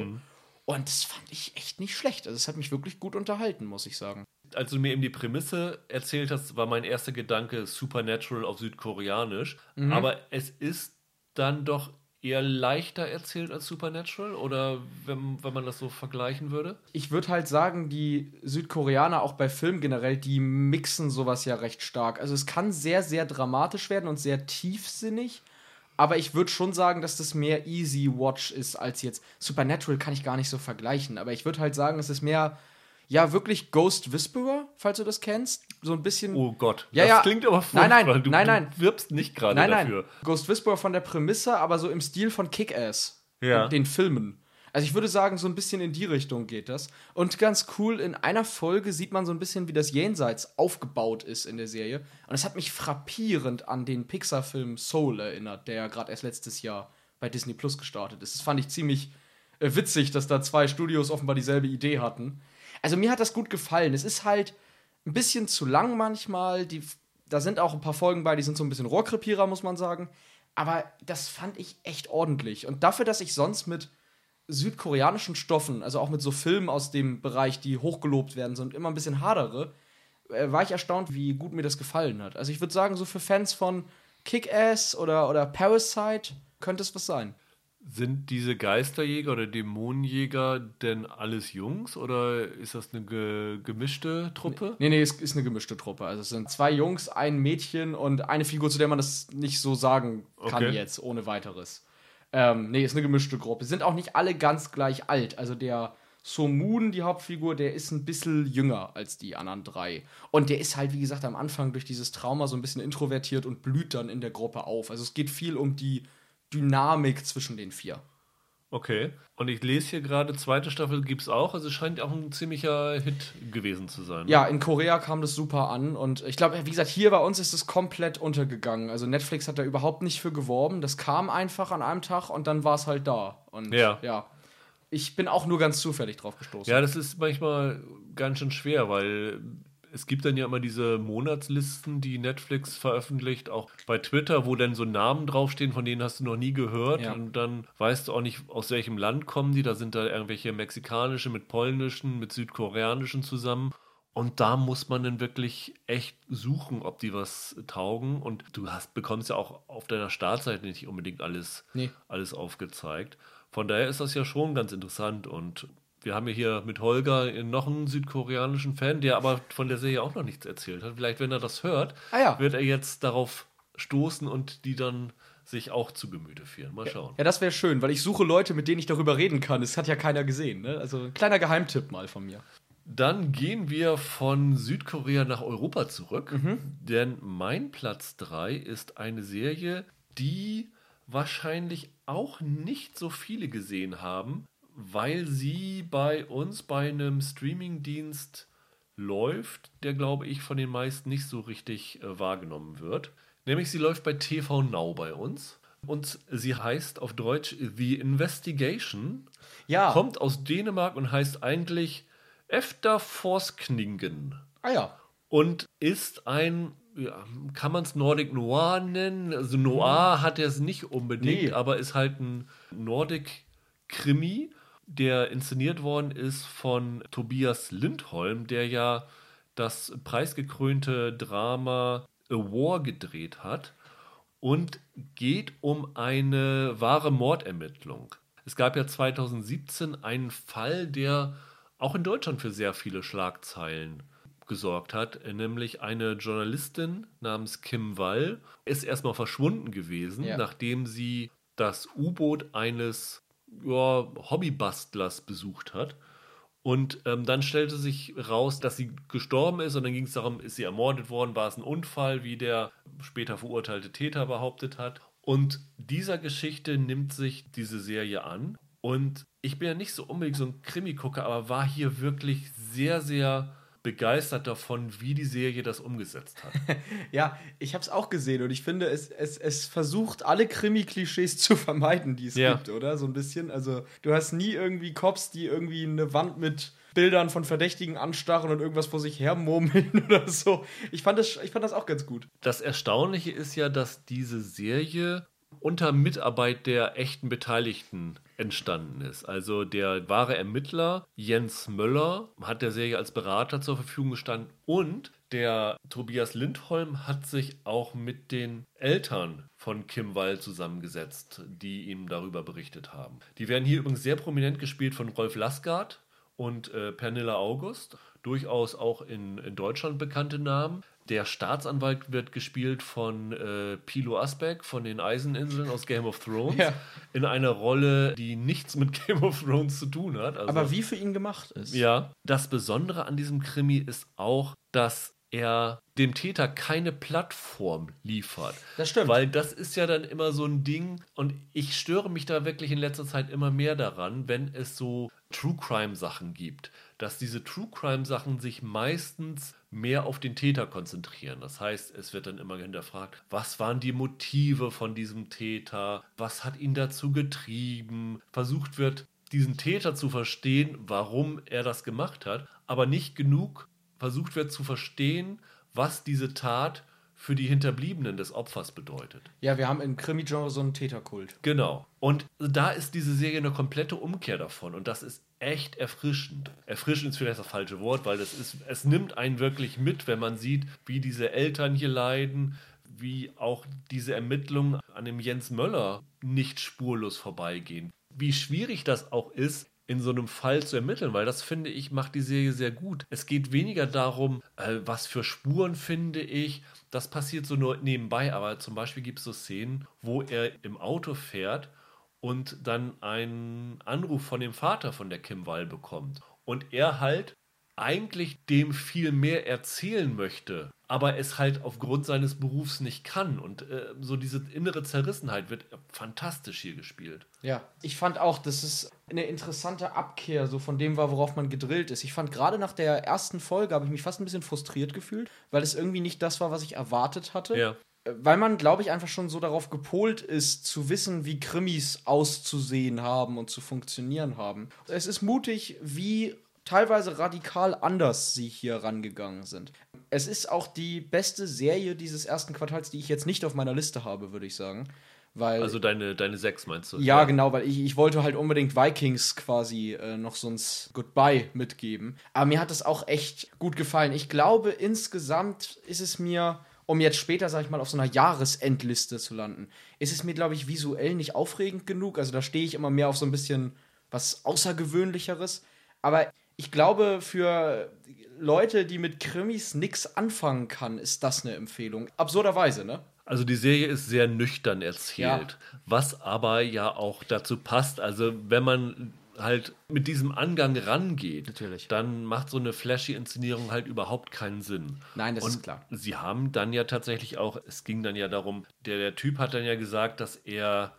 Und das fand ich echt nicht schlecht. Also es hat mich wirklich gut unterhalten, muss ich sagen. Als du mir eben die Prämisse erzählt hast, war mein erster Gedanke Supernatural auf Südkoreanisch. Aber es ist dann doch eher leichter erzählt als Supernatural? Oder wenn, wenn man das so vergleichen würde? Ich würde halt sagen, die Südkoreaner auch bei Filmen generell, die mixen sowas ja recht stark. Also es kann sehr, sehr dramatisch werden und sehr tiefsinnig. Aber ich würde schon sagen, dass das mehr Easy Watch ist als jetzt. Supernatural kann ich gar nicht so vergleichen. Aber ich würde halt sagen, es ist mehr, ja, wirklich Ghost Whisperer, falls du das kennst. So ein bisschen. Oh Gott, Ja, das ja. klingt aber Nein, nein, furchtbar. du, nein, nein. Du wirbst nicht gerade Nein, nein. dafür. Ghost Whisperer von der Prämisse, aber so im Stil von Kick-Ass. Ja. Den Filmen. Also ich würde sagen, so ein bisschen in die Richtung geht das. Und ganz cool, in einer Folge sieht man so ein bisschen, wie das Jenseits aufgebaut ist in der Serie. Und es hat mich frappierend an den Pixar-Film Soul erinnert, der ja gerade erst letztes Jahr bei Disney Plus gestartet ist. Das fand ich ziemlich äh, witzig, dass da zwei Studios offenbar dieselbe Idee hatten. Also mir hat das gut gefallen. Es ist halt ein bisschen zu lang manchmal. Die, da sind auch ein paar Folgen bei, die sind so ein bisschen Rohrkrepierer, muss man sagen. Aber das fand ich echt ordentlich. Und dafür, dass ich sonst mit südkoreanischen Stoffen, also auch mit so Filmen aus dem Bereich, die hochgelobt werden, sind immer ein bisschen hadere, äh, war ich erstaunt, wie gut mir das gefallen hat. Also ich würde sagen, so für Fans von Kick-Ass oder, oder Parasite könnte es was sein. Sind diese Geisterjäger oder Dämonenjäger denn alles Jungs oder ist das eine ge gemischte Truppe? Nee, nee, es ist eine gemischte Truppe. Also es sind zwei Jungs, ein Mädchen und eine Figur, zu der man das nicht so sagen kann Okay. jetzt, ohne weiteres. Ähm, nee, ist eine gemischte Gruppe. Sind auch nicht alle ganz gleich alt. Also der So Moon, die Hauptfigur, der ist ein bisschen jünger als die anderen drei. Und der ist halt, wie gesagt, am Anfang durch dieses Trauma so ein bisschen introvertiert und blüht dann in der Gruppe auf. Also es geht viel um die Dynamik zwischen den vier. Okay. Und ich lese hier gerade, zweite Staffel gibt es auch. Also es scheint auch ein ziemlicher Hit gewesen zu sein. Ja, in Korea kam das super an und ich glaube, wie gesagt, hier bei uns ist es komplett untergegangen. Also Netflix hat da überhaupt nicht für geworben. Das kam einfach an einem Tag und dann war es halt da. Und Ja. ja. Ich bin auch nur ganz zufällig drauf gestoßen. Ja, das ist manchmal ganz schön schwer, weil es gibt dann ja immer diese Monatslisten, die Netflix veröffentlicht, auch bei Twitter, wo dann so Namen draufstehen, von denen hast du noch nie gehört. Ja. Und dann weißt du auch nicht, aus welchem Land kommen die. Da sind da irgendwelche mexikanische mit polnischen, mit südkoreanischen zusammen. Und da muss man dann wirklich echt suchen, ob die was taugen. Und du hast, bekommst ja auch auf deiner Startseite nicht unbedingt alles, Nee. alles aufgezeigt. Von daher ist das ja schon ganz interessant. Und wir haben ja hier mit Holger noch einen südkoreanischen Fan, der aber von der Serie auch noch nichts erzählt hat. Vielleicht, wenn er das hört, Ah ja. wird er jetzt darauf stoßen und die dann sich auch zu Gemüte führen. Mal schauen. Ja, das wäre schön, weil ich suche Leute, mit denen ich darüber reden kann. Das hat ja keiner gesehen. Ne? Also ein kleiner Geheimtipp mal von mir. Dann gehen wir von Südkorea nach Europa zurück, denn mein Platz 3 ist eine Serie, die wahrscheinlich auch nicht so viele gesehen haben, weil sie bei uns bei einem Streamingdienst läuft, der glaube ich von den meisten nicht so richtig äh, wahrgenommen wird. Nämlich sie läuft bei TV Now bei uns und sie heißt auf Deutsch The Investigation Ja. kommt aus Dänemark und heißt eigentlich Efterforskningen Ah ja. und ist ein, ja, kann man es Nordic Noir nennen? Also Noir hat er es nicht unbedingt, Nee. aber ist halt ein Nordic Krimi, der inszeniert worden ist von Tobias Lindholm, der ja das preisgekrönte Drama A War gedreht hat. und geht um eine wahre Mordermittlung. Es gab ja 2017 einen Fall, der auch in Deutschland für sehr viele Schlagzeilen gesorgt hat, nämlich eine Journalistin namens Kim Wall ist erstmal verschwunden gewesen, ja. nachdem sie das U-Boot eines ja, Hobbybastlers besucht hat. Und ähm, dann stellte sich raus, dass sie gestorben ist und dann ging es darum, ist sie ermordet worden, war es ein Unfall, wie der später verurteilte Täter behauptet hat. Und dieser Geschichte nimmt sich diese Serie an. Und ich bin ja nicht so unbedingt so ein Krimi-Gucker, aber war hier wirklich sehr, sehr begeistert davon, wie die Serie das umgesetzt hat. [laughs] ja, ich habe es auch gesehen und ich finde, es, es, es versucht, alle Krimi-Klischees zu vermeiden, die es ja. gibt, oder? So ein bisschen. Also, du hast nie irgendwie Cops, die irgendwie eine Wand mit Bildern von Verdächtigen anstarren und irgendwas vor sich hermurmeln [laughs] oder so. Ich fand, das, ich fand das auch ganz gut. Das Erstaunliche ist ja, dass diese Serie unter Mitarbeit der echten Beteiligten entstanden ist. Also der wahre Ermittler Jens Möller hat der Serie als Berater zur Verfügung gestanden und der Tobias Lindholm hat sich auch mit den Eltern von Kim Wall zusammengesetzt, die ihm darüber berichtet haben. Die werden hier übrigens sehr prominent gespielt von Rolf Lassgard und äh, Pernilla August, durchaus auch in, in Deutschland bekannte Namen. Der Staatsanwalt wird gespielt von äh, Pilo Asbeck von den Eiseninseln aus Game of Thrones. Ja. In einer Rolle, die nichts mit [laughs] Game of Thrones zu tun hat. Also, Aber wie für ihn gemacht ist. Ja. Das Besondere an diesem Krimi ist auch, dass er dem Täter keine Plattform liefert. Das stimmt. Weil das ist ja dann immer so ein Ding und ich störe mich da wirklich in letzter Zeit immer mehr daran, wenn es so True Crime Sachen gibt, dass diese True Crime Sachen sich meistens mehr auf den Täter konzentrieren. Das heißt, es wird dann immer hinterfragt, was waren die Motive von diesem Täter, was hat ihn dazu getrieben, versucht wird, diesen Täter zu verstehen, warum er das gemacht hat, aber nicht genug versucht wird zu verstehen, was diese Tat für die Hinterbliebenen des Opfers bedeutet. Ja, wir haben im Krimi-Genre so einen Täterkult. Genau. Und da ist diese Serie eine komplette Umkehr davon. Und das ist echt erfrischend. Erfrischend ist vielleicht das falsche Wort, weil das ist, es nimmt einen wirklich mit, wenn man sieht, wie diese Eltern hier leiden, wie auch diese Ermittlungen an dem Jens Möller nicht spurlos vorbeigehen. Wie schwierig das auch ist, in so einem Fall zu ermitteln, weil das finde ich macht die Serie sehr gut. Es geht weniger darum, äh, was für Spuren finde ich. Das passiert so nur nebenbei, aber zum Beispiel gibt es so Szenen, wo er im Auto fährt und dann einen Anruf von dem Vater von der Kim Wall bekommt. Und er halt eigentlich dem viel mehr erzählen möchte, aber es halt aufgrund seines Berufs nicht kann. Und äh, so diese innere Zerrissenheit wird fantastisch hier gespielt. Ja, ich fand auch, dass es eine interessante Abkehr so von dem war, worauf man gedrillt ist. Ich fand gerade nach der ersten Folge habe ich mich fast ein bisschen frustriert gefühlt, weil es irgendwie nicht das war, was ich erwartet hatte. Ja. Äh, weil man, glaube ich, einfach schon so darauf gepolt ist, zu wissen, wie Krimis auszusehen haben und zu funktionieren haben. Es ist mutig, wie teilweise radikal anders sie hier rangegangen sind. Es ist auch die beste Serie dieses ersten Quartals, die ich jetzt nicht auf meiner Liste habe, würde ich sagen. Weil, also deine, deine sechs meinst du? Ja, ja. genau, weil ich, ich wollte halt unbedingt Vikings quasi äh, noch so ein Goodbye mitgeben. Aber mir hat das auch echt gut gefallen. Ich glaube, insgesamt ist es mir, um jetzt später, sag ich mal, auf so einer Jahresendliste zu landen, ist es mir, glaube ich, visuell nicht aufregend genug. Also da stehe ich immer mehr auf so ein bisschen was Außergewöhnlicheres. Aber ich glaube, für Leute, die mit Krimis nichts anfangen kann, ist das eine Empfehlung. Absurderweise, ne? Also die Serie ist sehr nüchtern erzählt, ja. was aber ja auch dazu passt. Also wenn man halt mit diesem Angang rangeht, Natürlich. dann macht so eine flashy Inszenierung halt überhaupt keinen Sinn. Nein, das Und ist klar. Sie haben dann ja tatsächlich auch, es ging dann ja darum, der, der Typ hat dann ja gesagt, dass er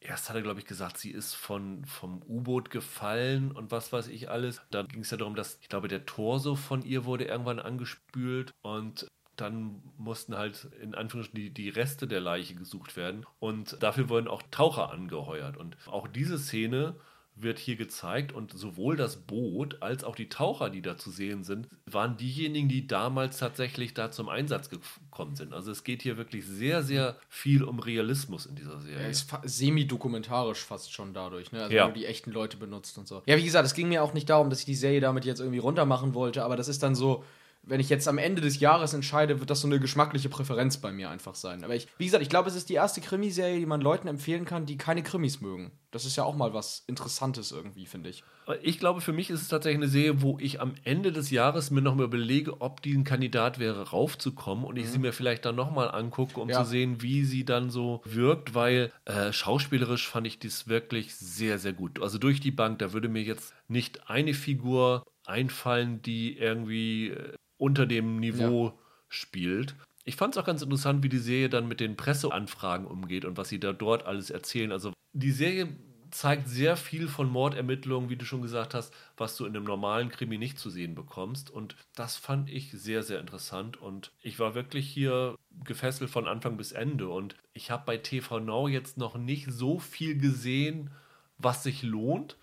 erst hat er, glaube ich, gesagt, sie ist von, vom U-Boot gefallen und was weiß ich alles. Da ging es ja darum, dass, ich glaube, der Torso von ihr wurde irgendwann angespült und dann mussten halt in Anführungsstrichen die, die Reste der Leiche gesucht werden. Und dafür wurden auch Taucher angeheuert. Und auch diese Szene wird hier gezeigt und sowohl das Boot als auch die Taucher, die da zu sehen sind, waren diejenigen, die damals tatsächlich da zum Einsatz gekommen sind. Also es geht hier wirklich sehr, sehr viel um Realismus in dieser Serie. Ja, ist semi-dokumentarisch fast schon dadurch, ne? Also ja. du die echten Leute benutzt und so. Ja, wie gesagt, es ging mir auch nicht darum, dass ich die Serie damit jetzt irgendwie runtermachen wollte, aber das ist dann so, wenn ich jetzt am Ende des Jahres entscheide, wird das so eine geschmackliche Präferenz bei mir einfach sein. Aber ich, wie gesagt, ich glaube, es ist die erste Krimiserie, die man Leuten empfehlen kann, die keine Krimis mögen. Das ist ja auch mal was Interessantes irgendwie, finde ich. Ich glaube, für mich ist es tatsächlich eine Serie, wo ich am Ende des Jahres mir nochmal überlege, ob die ein Kandidat wäre, raufzukommen und ich mhm. sie mir vielleicht dann nochmal angucke, um ja. zu sehen, wie sie dann so wirkt, weil äh, schauspielerisch fand ich das wirklich sehr, sehr gut. Also durch die Bank, da würde mir jetzt nicht eine Figur einfallen, die irgendwie äh, unter dem Niveau ja. spielt. Ich fand es auch ganz interessant, wie die Serie dann mit den Presseanfragen umgeht und was sie da dort alles erzählen. Also die Serie zeigt sehr viel von Mordermittlungen, wie du schon gesagt hast, was du in einem normalen Krimi nicht zu sehen bekommst. Und das fand ich sehr, sehr interessant. Und ich war wirklich hier gefesselt von Anfang bis Ende. Und ich habe bei TV Now jetzt noch nicht so viel gesehen, was sich lohnt.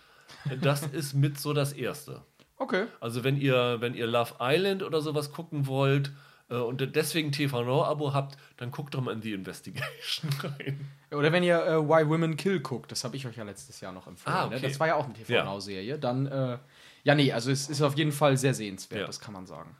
Das ist mit so das Erste. Okay. Also wenn ihr, wenn ihr Love Island oder sowas gucken wollt äh, und deswegen TV Now-Abo habt, dann guckt doch mal in die Investigation [laughs] rein. Oder wenn ihr äh, Why Women Kill guckt, das habe ich euch ja letztes Jahr noch empfohlen. Ah, ne? okay. ne? Das war ja auch eine TV Now-Serie. Dann, äh, ja, nee, also es ist auf jeden Fall sehr sehenswert, ja. das kann man sagen.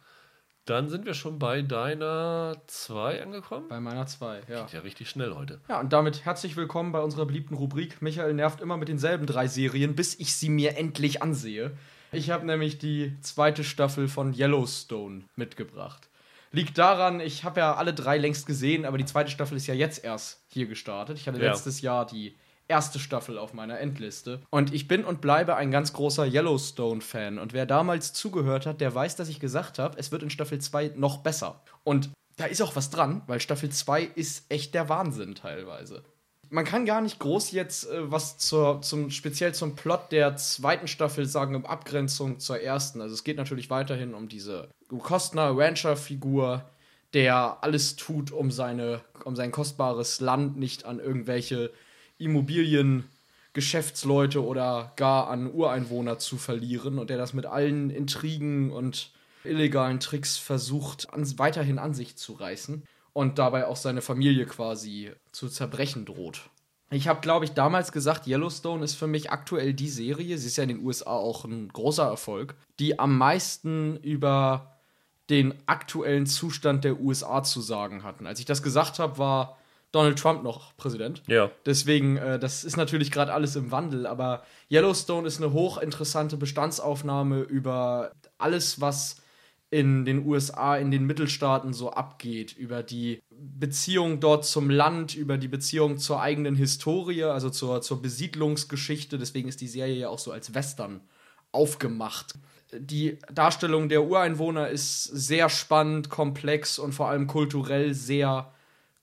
Dann sind wir schon bei deiner 2 angekommen. Bei meiner 2, ja. Geht ja richtig schnell heute. Ja, und damit herzlich willkommen bei unserer beliebten Rubrik. Michael nervt immer mit denselben drei Serien, bis ich sie mir endlich ansehe. Ich habe nämlich die zweite Staffel von Yellowstone mitgebracht. Liegt daran, ich habe ja alle drei längst gesehen, aber die zweite Staffel ist ja jetzt erst hier gestartet. Ich hatte ja. letztes Jahr die erste Staffel auf meiner Endliste. Und ich bin und bleibe ein ganz großer Yellowstone-Fan. Und wer damals zugehört hat, der weiß, dass ich gesagt habe, es wird in Staffel 2 noch besser. Und da ist auch was dran, weil Staffel 2 ist echt der Wahnsinn teilweise man kann gar nicht groß jetzt äh, was zur, zum, speziell zum Plot der zweiten Staffel sagen, in Abgrenzung zur ersten. Also es geht natürlich weiterhin um diese Kostner Rancher-Figur, der alles tut, um, seine, um sein kostbares Land nicht an irgendwelche Immobilien. Geschäftsleute oder gar an Ureinwohner zu verlieren und der das mit allen Intrigen und illegalen Tricks versucht, an, weiterhin an sich zu reißen und dabei auch seine Familie quasi zu zerbrechen droht. Ich habe, glaube ich, damals gesagt, Yellowstone ist für mich aktuell die Serie, sie ist ja in den USA auch ein großer Erfolg, die am meisten über den aktuellen Zustand der USA zu sagen hatten. Als ich das gesagt habe, war Donald Trump noch Präsident. Ja. Deswegen, äh, das ist natürlich gerade alles im Wandel, aber Yellowstone ist eine hochinteressante Bestandsaufnahme über alles, was in den USA, in den Mittelstaaten so abgeht, über die Beziehung dort zum Land, über die Beziehung zur eigenen Historie, also zur, zur Besiedlungsgeschichte. Deswegen ist die Serie ja auch so als Western aufgemacht. Die Darstellung der Ureinwohner ist sehr spannend, komplex und vor allem kulturell sehr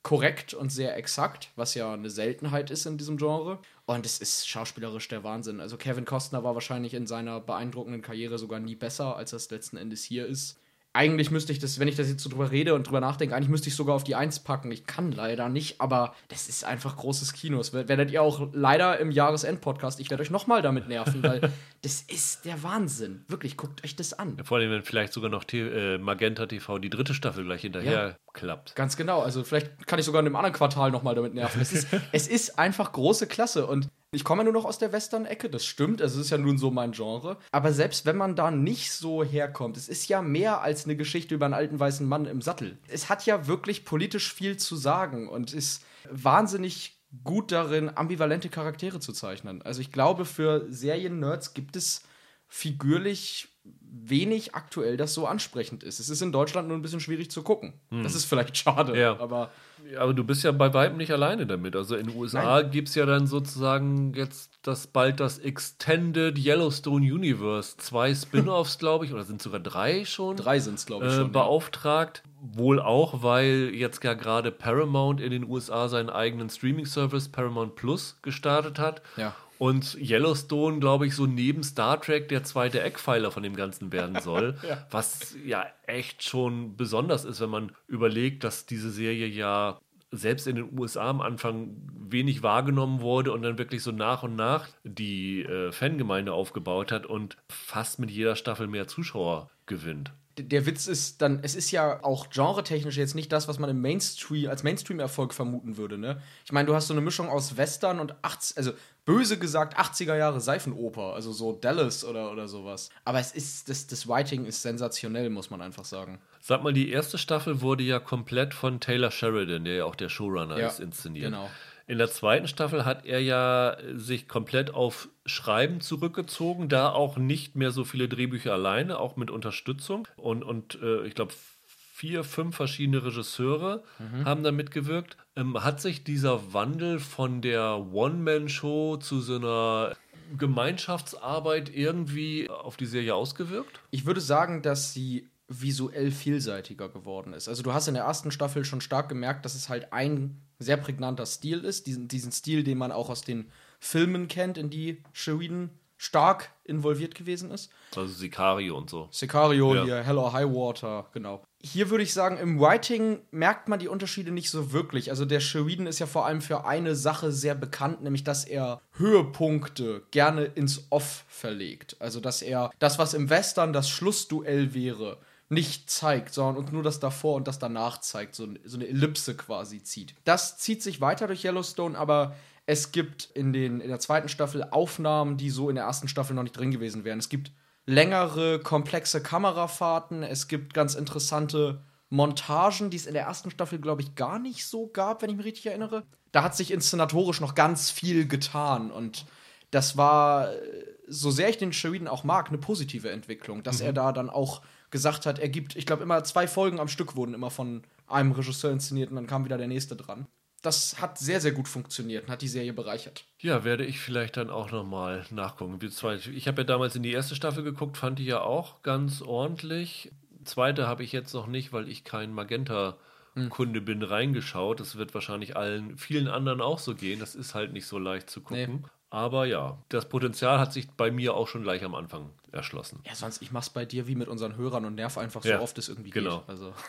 korrekt und sehr exakt, was ja eine Seltenheit ist in diesem Genre. Und es ist schauspielerisch der Wahnsinn. Also Kevin Costner war wahrscheinlich in seiner beeindruckenden Karriere sogar nie besser, als es letzten Endes hier ist eigentlich müsste ich das, wenn ich das jetzt so drüber rede und drüber nachdenke, eigentlich müsste ich sogar auf die Eins packen. Ich kann leider nicht, aber das ist einfach großes Kino. Das werdet ihr auch leider im Jahresend-Podcast. Ich werde euch nochmal damit nerven, weil [laughs] das ist der Wahnsinn. Wirklich, guckt euch das an. vor allem, wenn vielleicht sogar noch T äh, Magenta TV die dritte Staffel gleich hinterher ja, klappt. Ganz genau. Also vielleicht kann ich sogar in einem anderen Quartal nochmal damit nerven. Es ist, [laughs] es ist einfach große Klasse und ich komme ja nur noch aus der Western-Ecke, das stimmt, es ist ja nun so mein Genre. Aber selbst wenn man da nicht so herkommt, es ist ja mehr als eine Geschichte über einen alten weißen Mann im Sattel. Es hat ja wirklich politisch viel zu sagen und ist wahnsinnig gut darin, ambivalente Charaktere zu zeichnen. Also ich glaube, für Serien-Nerds gibt es figürlich wenig aktuell, das so ansprechend ist. Es ist in Deutschland nur ein bisschen schwierig zu gucken. Hm. Das ist vielleicht schade, ja. aber aber du bist ja bei weitem nicht alleine damit. Also in den USA gibt es ja dann sozusagen jetzt das bald das Extended Yellowstone Universe. Zwei Spin-offs, [laughs] glaube ich, oder sind sogar drei schon? Drei sind es, glaube ich, äh, schon. Beauftragt. Ja. Wohl auch, weil jetzt ja gerade Paramount in den USA seinen eigenen Streaming-Service Paramount Plus gestartet hat. Ja. Und Yellowstone, glaube ich, so neben Star Trek der zweite Eckpfeiler von dem Ganzen werden soll. [laughs] ja. Was ja echt schon besonders ist, wenn man überlegt, dass diese Serie ja selbst in den USA am Anfang wenig wahrgenommen wurde und dann wirklich so nach und nach die äh, Fangemeinde aufgebaut hat und fast mit jeder Staffel mehr Zuschauer gewinnt. Der Witz ist dann, es ist ja auch genretechnisch jetzt nicht das, was man im Mainstream, als Mainstream-Erfolg vermuten würde, ne? Ich meine, du hast so eine Mischung aus Western und 80, also böse gesagt 80er Jahre Seifenoper, also so Dallas oder, oder sowas. Aber es ist, das, das Writing ist sensationell, muss man einfach sagen. Sag mal, die erste Staffel wurde ja komplett von Taylor Sheridan, der ja auch der Showrunner Ja, ist, inszeniert. genau. In der zweiten Staffel hat er ja sich komplett auf Schreiben zurückgezogen, da auch nicht mehr so viele Drehbücher alleine, auch mit Unterstützung. Und, und äh, ich glaube, vier, fünf verschiedene Regisseure haben da mitgewirkt. Ähm, hat sich dieser Wandel von der One-Man-Show zu so einer Gemeinschaftsarbeit irgendwie auf die Serie ausgewirkt? Ich würde sagen, dass sie visuell vielseitiger geworden ist. Also du hast in der ersten Staffel schon stark gemerkt, dass es halt ein sehr prägnanter Stil ist. Diesen, diesen Stil, den man auch aus den Filmen kennt, in die Sheridan stark involviert gewesen ist. Also Sicario und so. Sicario Ja. hier, Hell or High Water, genau. Hier würde ich sagen, im Writing merkt man die Unterschiede nicht so wirklich. Also der Sheridan ist ja vor allem für eine Sache sehr bekannt, nämlich dass er Höhepunkte gerne ins Off verlegt. Also dass er das, was im Western das Schlussduell wäre, nicht zeigt, sondern uns nur das davor und das danach zeigt, so, so eine Ellipse quasi zieht. Das zieht sich weiter durch Yellowstone, aber es gibt in, den, in der zweiten Staffel Aufnahmen, die so in der ersten Staffel noch nicht drin gewesen wären. Es gibt längere, komplexe Kamerafahrten, es gibt ganz interessante Montagen, die es in der ersten Staffel, glaube ich, gar nicht so gab, wenn ich mich richtig erinnere. Da hat sich inszenatorisch noch ganz viel getan und das war, äh, so sehr ich den Sheridan auch mag, eine positive Entwicklung, dass er da dann auch gesagt hat, er gibt, ich glaube, immer zwei Folgen am Stück wurden immer von einem Regisseur inszeniert und dann kam wieder der nächste dran. Das hat sehr, sehr gut funktioniert und hat die Serie bereichert. Ja, werde ich vielleicht dann auch nochmal nachgucken. Ich habe ja damals in die erste Staffel geguckt, fand die ja auch ganz ordentlich. Zweite habe ich jetzt noch nicht, weil ich kein Magenta-Kunde bin, reingeschaut. Das wird wahrscheinlich allen, vielen anderen auch so gehen. Das ist halt nicht so leicht zu gucken. Aber ja, das Potenzial hat sich bei mir auch schon gleich am Anfang erschlossen. Ja, sonst, ich mach's bei dir wie mit unseren Hörern und nerv einfach so Ja, oft es irgendwie genau. geht. Also. [laughs]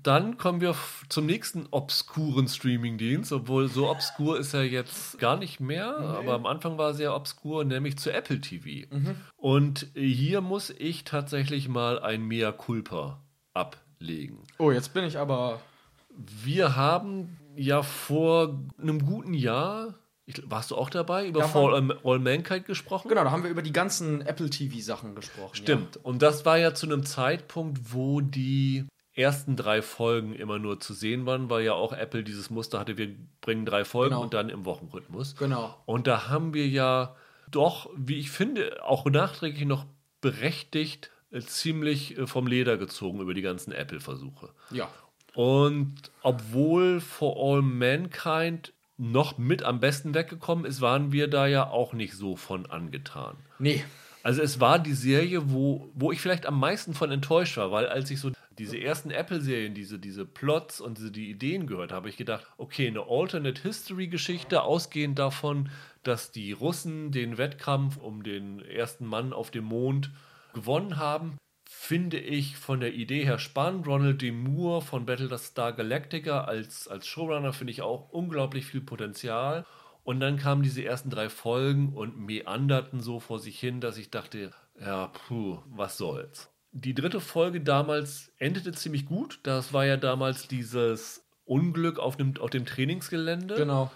Dann kommen wir zum nächsten obskuren Streamingdienst, obwohl so obskur ist er jetzt gar nicht mehr, aber am Anfang war er sehr obskur, nämlich zu Apple TV. Und hier muss ich tatsächlich mal ein Mea culpa ablegen. Oh, jetzt bin ich aber. Wir haben ja vor einem guten Jahr, ich, warst du auch dabei, über Ja, For All, All Mankind gesprochen? Genau, da haben wir über die ganzen Apple TV-Sachen gesprochen. Stimmt. Und das war ja zu einem Zeitpunkt, wo die ersten drei Folgen immer nur zu sehen waren, weil ja auch Apple dieses Muster hatte, wir bringen drei Folgen Genau. und dann im Wochenrhythmus. Genau. Und da haben wir ja doch, wie ich finde, auch nachträglich noch berechtigt äh, ziemlich äh, vom Leder gezogen über die ganzen Apple-Versuche. Ja. Und obwohl For All Mankind noch mit am besten weggekommen ist, waren wir da ja auch nicht so von angetan. Nee. Also es war die Serie, wo, wo ich vielleicht am meisten von enttäuscht war, weil als ich so diese ersten Apple-Serien, diese, diese Plots und diese, die Ideen gehört habe, ich gedacht, okay, eine Alternate History-Geschichte, ausgehend davon, dass die Russen den Wettkampf um den ersten Mann auf dem Mond gewonnen haben, finde ich von der Idee her spannend. Ronald D. Moore von Battlestar Galactica als, als Showrunner finde ich auch unglaublich viel Potenzial. Und dann kamen diese ersten drei Folgen und meanderten so vor sich hin, dass ich dachte, ja, puh, was soll's. Die dritte Folge damals endete ziemlich gut. Das war ja damals dieses Unglück auf dem, auf dem Trainingsgelände. Genau.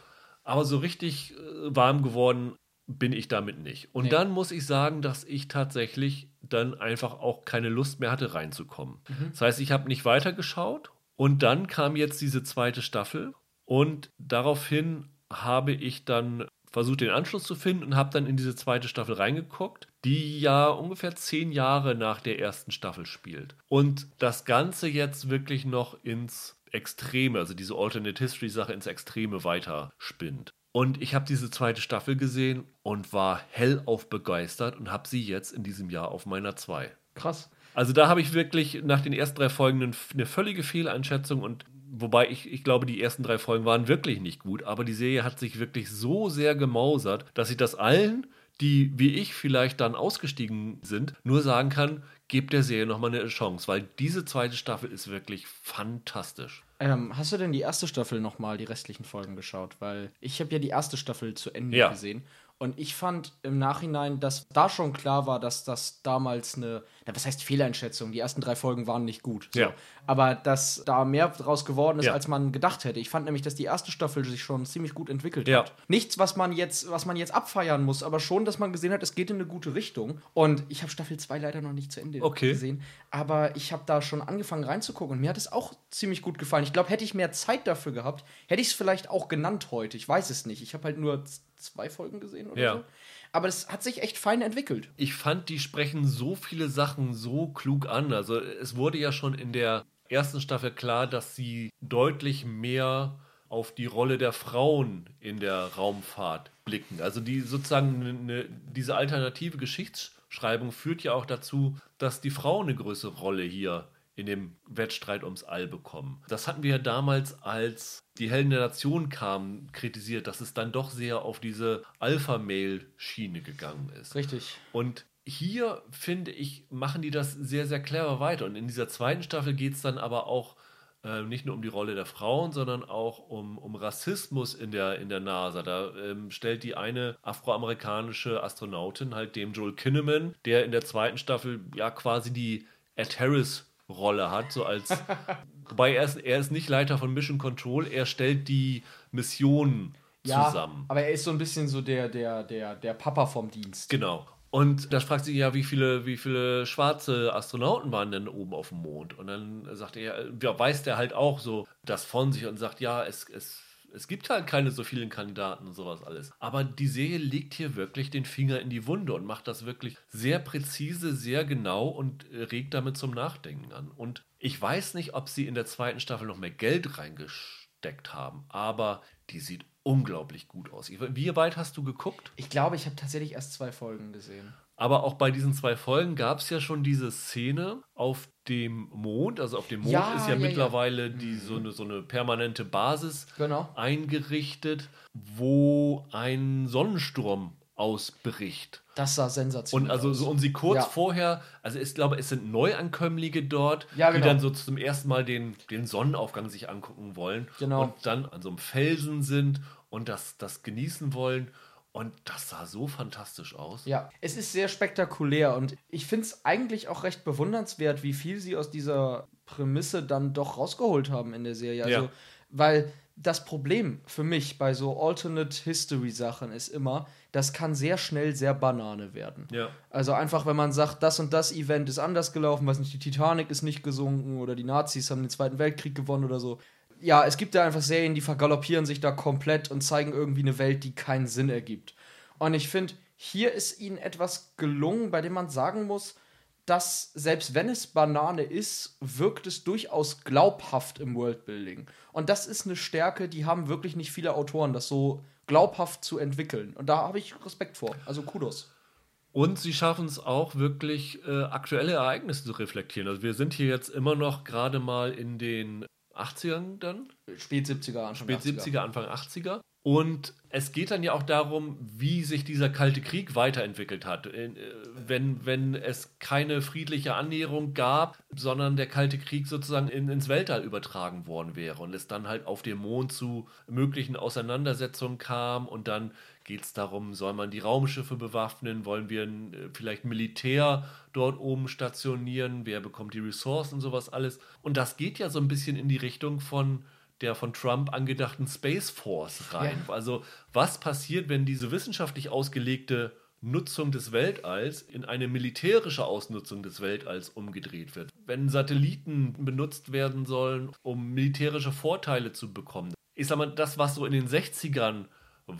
Aber so richtig äh, warm geworden bin ich damit nicht. Und Nee. dann muss ich sagen, dass ich tatsächlich dann einfach auch keine Lust mehr hatte, reinzukommen. Das heißt, ich habe nicht weitergeschaut und dann kam jetzt diese zweite Staffel und daraufhin habe ich dann versucht, den Anschluss zu finden und habe dann in diese zweite Staffel reingeguckt, die ja ungefähr zehn Jahre nach der ersten Staffel spielt. Und das Ganze jetzt wirklich noch ins Extreme, also diese Alternate History Sache ins Extreme weiter spinnt. Und ich habe diese zweite Staffel gesehen und war hellauf begeistert und habe sie jetzt in diesem Jahr auf meiner 2. Krass. Also da habe ich wirklich nach den ersten drei Folgen eine, völlige Fehleinschätzung und wobei ich, ich glaube, die ersten drei Folgen waren wirklich nicht gut, aber die Serie hat sich wirklich so sehr gemausert, dass ich das allen, die wie ich vielleicht dann ausgestiegen sind, nur sagen kann, gebt der Serie nochmal eine Chance, weil diese zweite Staffel ist wirklich fantastisch. Ähm, hast du denn die erste Staffel nochmal, die restlichen Folgen geschaut? Weil ich habe ja die erste Staffel zu Ende Ja. gesehen. Und ich fand im Nachhinein, dass da schon klar war, dass das damals eine, na, was heißt Fehleinschätzung? Die ersten drei Folgen waren nicht gut. So. Ja. Aber dass da mehr draus geworden ist, Ja. als man gedacht hätte. Ich fand nämlich, dass die erste Staffel sich schon ziemlich gut entwickelt Ja. hat. Nichts, was man jetzt, was man jetzt abfeiern muss, aber schon, dass man gesehen hat, es geht in eine gute Richtung. Und ich habe Staffel 2 leider noch nicht zu Ende Okay. gesehen. Aber ich habe da schon angefangen reinzugucken und mir hat es auch ziemlich gut gefallen. Ich glaube, hätte ich mehr Zeit dafür gehabt, hätte ich es vielleicht auch genannt heute. Ich weiß es nicht. Ich habe halt nur zwei Folgen gesehen oder Ja. so. Aber es hat sich echt fein entwickelt. Ich fand, die sprechen so viele Sachen so klug an. Also es wurde ja schon in der ersten Staffel klar, dass sie deutlich mehr auf die Rolle der Frauen in der Raumfahrt blicken. Also die sozusagen eine, ne, diese alternative Geschichtsschreibung führt ja auch dazu, dass die Frauen eine größere Rolle hier in dem Wettstreit ums All bekommen. Das hatten wir ja damals, als die Helden der Nation kamen, kritisiert, dass es dann doch sehr auf diese Alpha-Mail-Schiene gegangen ist. Richtig. Und hier, finde ich, machen die das sehr, sehr clever weiter. Und in dieser zweiten Staffel geht es dann aber auch äh, nicht nur um die Rolle der Frauen, sondern auch um, um Rassismus in der, in der NASA. Da ähm, stellt die eine afroamerikanische Astronautin halt dem Joel Kinnaman, der in der zweiten Staffel ja quasi die Ed Harris-Rolle hat, so als. [laughs] wobei er ist, er ist nicht Leiter von Mission Control, er stellt die Missionen Ja, zusammen. aber er ist so ein bisschen so der, der, der, der Papa vom Dienst. Genau. Und da fragt sie ja, wie viele, wie viele schwarze Astronauten waren denn oben auf dem Mond? Und dann sagt er, ja, weist er halt auch so das von sich und sagt, ja, es, es, es gibt halt keine so vielen Kandidaten und sowas alles. Aber die Serie legt hier wirklich den Finger in die Wunde und macht das wirklich sehr präzise, sehr genau und äh, regt damit zum Nachdenken an. Und ich weiß nicht, ob sie in der zweiten Staffel noch mehr Geld reingesteckt haben, aber die sieht unglaublich gut aus. Wie weit hast du geguckt? Ich glaube, ich habe tatsächlich erst zwei Folgen gesehen. Aber auch bei diesen zwei Folgen gab es ja schon diese Szene auf dem Mond. Also auf dem Mond Ja, ist ja, ja, ja. mittlerweile Die, so, eine, so eine permanente Basis Genau. eingerichtet, wo ein Sonnensturm ausbricht. Das sah sensationell Und also so, und sie kurz Ja. vorher, also ich glaube, es sind Neuankömmlinge dort, Ja, die genau. dann so zum ersten Mal den, den Sonnenaufgang sich angucken wollen Genau. und dann an so einem Felsen sind und das, das genießen wollen. Und das sah so fantastisch aus. Ja, es ist sehr spektakulär und ich finde es eigentlich auch recht bewundernswert, wie viel sie aus dieser Prämisse dann doch rausgeholt haben in der Serie. Also, Ja. weil das Problem für mich bei so Alternate History Sachen ist immer, das kann sehr schnell sehr Banane werden. Ja. Also einfach, wenn man sagt, das und das Event ist anders gelaufen, weiß nicht, die Titanic ist nicht gesunken oder die Nazis haben den Zweiten Weltkrieg gewonnen oder so. Ja, es gibt da einfach Serien, die vergaloppieren sich da komplett und zeigen irgendwie eine Welt, die keinen Sinn ergibt. Und ich finde, hier ist ihnen etwas gelungen, bei dem man sagen muss, dass selbst wenn es Banane ist, wirkt es durchaus glaubhaft im Worldbuilding. Und das ist eine Stärke, die haben wirklich nicht viele Autoren, das so glaubhaft zu entwickeln. Und da habe ich Respekt vor. Also Kudos. Und sie schaffen es auch wirklich äh, aktuelle Ereignisse zu reflektieren. Also wir sind hier jetzt immer noch gerade mal in den 80ern dann, Spät 70er, Anfang spät 70er, Anfang 80er. Und es geht dann ja auch darum, wie sich dieser Kalte Krieg weiterentwickelt hat. Äh, Wenn, wenn es keine friedliche Annäherung gab, sondern der Kalte Krieg sozusagen in, ins Weltall übertragen worden wäre und es dann halt auf dem Mond zu möglichen Auseinandersetzungen kam und dann geht es darum, soll man die Raumschiffe bewaffnen, wollen wir äh, vielleicht Militär dort oben stationieren, wer bekommt die Ressourcen und sowas alles. Und das geht ja so ein bisschen in die Richtung von der von Trump angedachten Space Force rein. Also was passiert, wenn diese wissenschaftlich ausgelegte Nutzung des Weltalls in eine militärische Ausnutzung des Weltalls umgedreht wird? Wenn Satelliten benutzt werden sollen, um militärische Vorteile zu bekommen. Ich sag mal, das, was so in den 60ern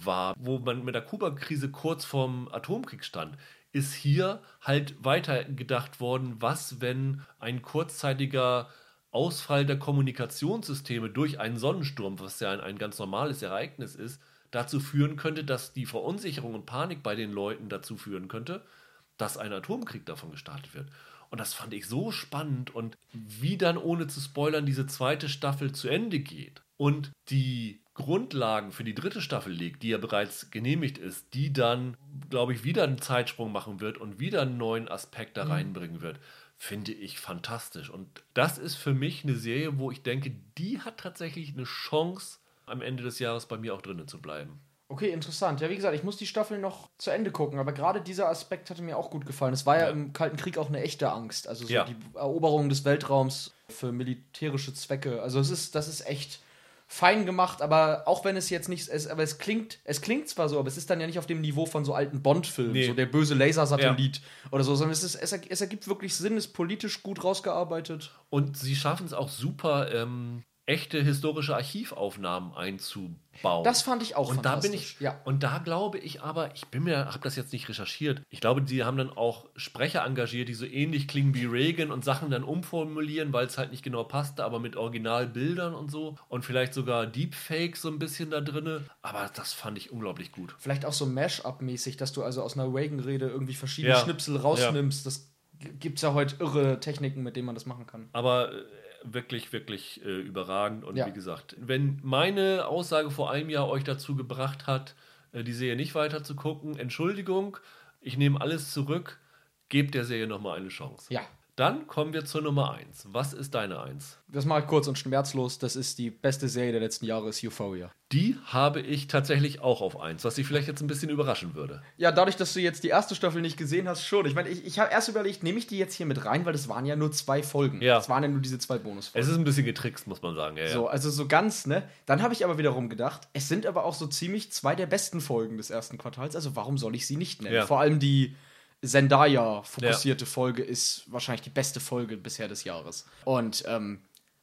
war, wo man mit der Kuba-Krise kurz vorm Atomkrieg stand, ist hier halt weitergedacht worden, was, wenn ein kurzzeitiger Ausfall der Kommunikationssysteme durch einen Sonnensturm, was ja ein, ein ganz normales Ereignis ist, dazu führen könnte, dass die Verunsicherung und Panik bei den Leuten dazu führen könnte, dass ein Atomkrieg davon gestartet wird. Und das fand ich so spannend und wie dann, ohne zu spoilern, diese zweite Staffel zu Ende geht und die Grundlagen für die dritte Staffel legt, die ja bereits genehmigt ist, die dann, glaube ich, wieder einen Zeitsprung machen wird und wieder einen neuen Aspekt da reinbringen wird, finde ich fantastisch. Und das ist für mich eine Serie, wo ich denke, die hat tatsächlich eine Chance, am Ende des Jahres bei mir auch drinnen zu bleiben. Okay, interessant. Ja, wie gesagt, ich muss die Staffel noch zu Ende gucken, aber gerade dieser Aspekt hatte mir auch gut gefallen. Es war ja, Ja. im Kalten Krieg auch eine echte Angst. Also so Ja. die Eroberung des Weltraums für militärische Zwecke. Also es ist, das ist echt fein gemacht, aber auch wenn es jetzt nicht, es, aber es klingt, es klingt zwar so, aber es ist dann ja nicht auf dem Niveau von so alten Bond-Filmen, Nee. so der böse Lasersatellit oder so, sondern es, ist, es ergibt wirklich Sinn, ist politisch gut rausgearbeitet. Und sie schaffen es auch super, ähm, echte historische Archivaufnahmen einzubauen. Das fand ich auch und da bin ich ja. und da glaube ich aber ich bin mir habe das jetzt nicht recherchiert ich glaube die haben dann auch Sprecher engagiert die so ähnlich klingen wie Reagan und Sachen dann umformulieren weil es halt nicht genau passte aber mit Originalbildern und so und vielleicht sogar Deepfake so ein bisschen da drinne aber das fand ich unglaublich gut Vielleicht auch so Mash-up-mäßig, dass du also aus einer Reagan-Rede irgendwie verschiedene Ja. Schnipsel rausnimmst. Das gibt es ja heute irre Techniken, mit denen man das machen kann. aber äh, wirklich wirklich äh, überragend und Ja. wie gesagt wenn meine Aussage vor einem Jahr euch dazu gebracht hat äh, die Serie nicht weiter zu gucken Entschuldigung ich nehme alles zurück gebt der Serie noch mal eine Chance Ja. Dann kommen wir zur Nummer 1. Was ist deine 1? Das mache ich kurz und schmerzlos. Das ist die beste Serie der letzten Jahre, ist Euphoria. Die habe ich tatsächlich auch auf 1, was dich vielleicht jetzt ein bisschen überraschen würde. Ja, dadurch, dass du jetzt die erste Staffel nicht gesehen hast, schon. Ich meine, ich, ich habe erst überlegt, nehme ich die jetzt hier mit rein, weil das waren ja nur zwei Folgen. Ja. Das waren ja nur diese zwei Bonusfolgen. Es ist ein bisschen getrickst, muss man sagen. Ja, ja. So, also so ganz, ne? Dann habe ich aber wiederum gedacht, es sind aber auch so ziemlich zwei der besten Folgen des ersten Quartals, also warum soll ich sie nicht nennen? Ja. Vor allem die Zendaya-fokussierte Folge ist wahrscheinlich die beste Folge bisher des Jahres. Und ähm,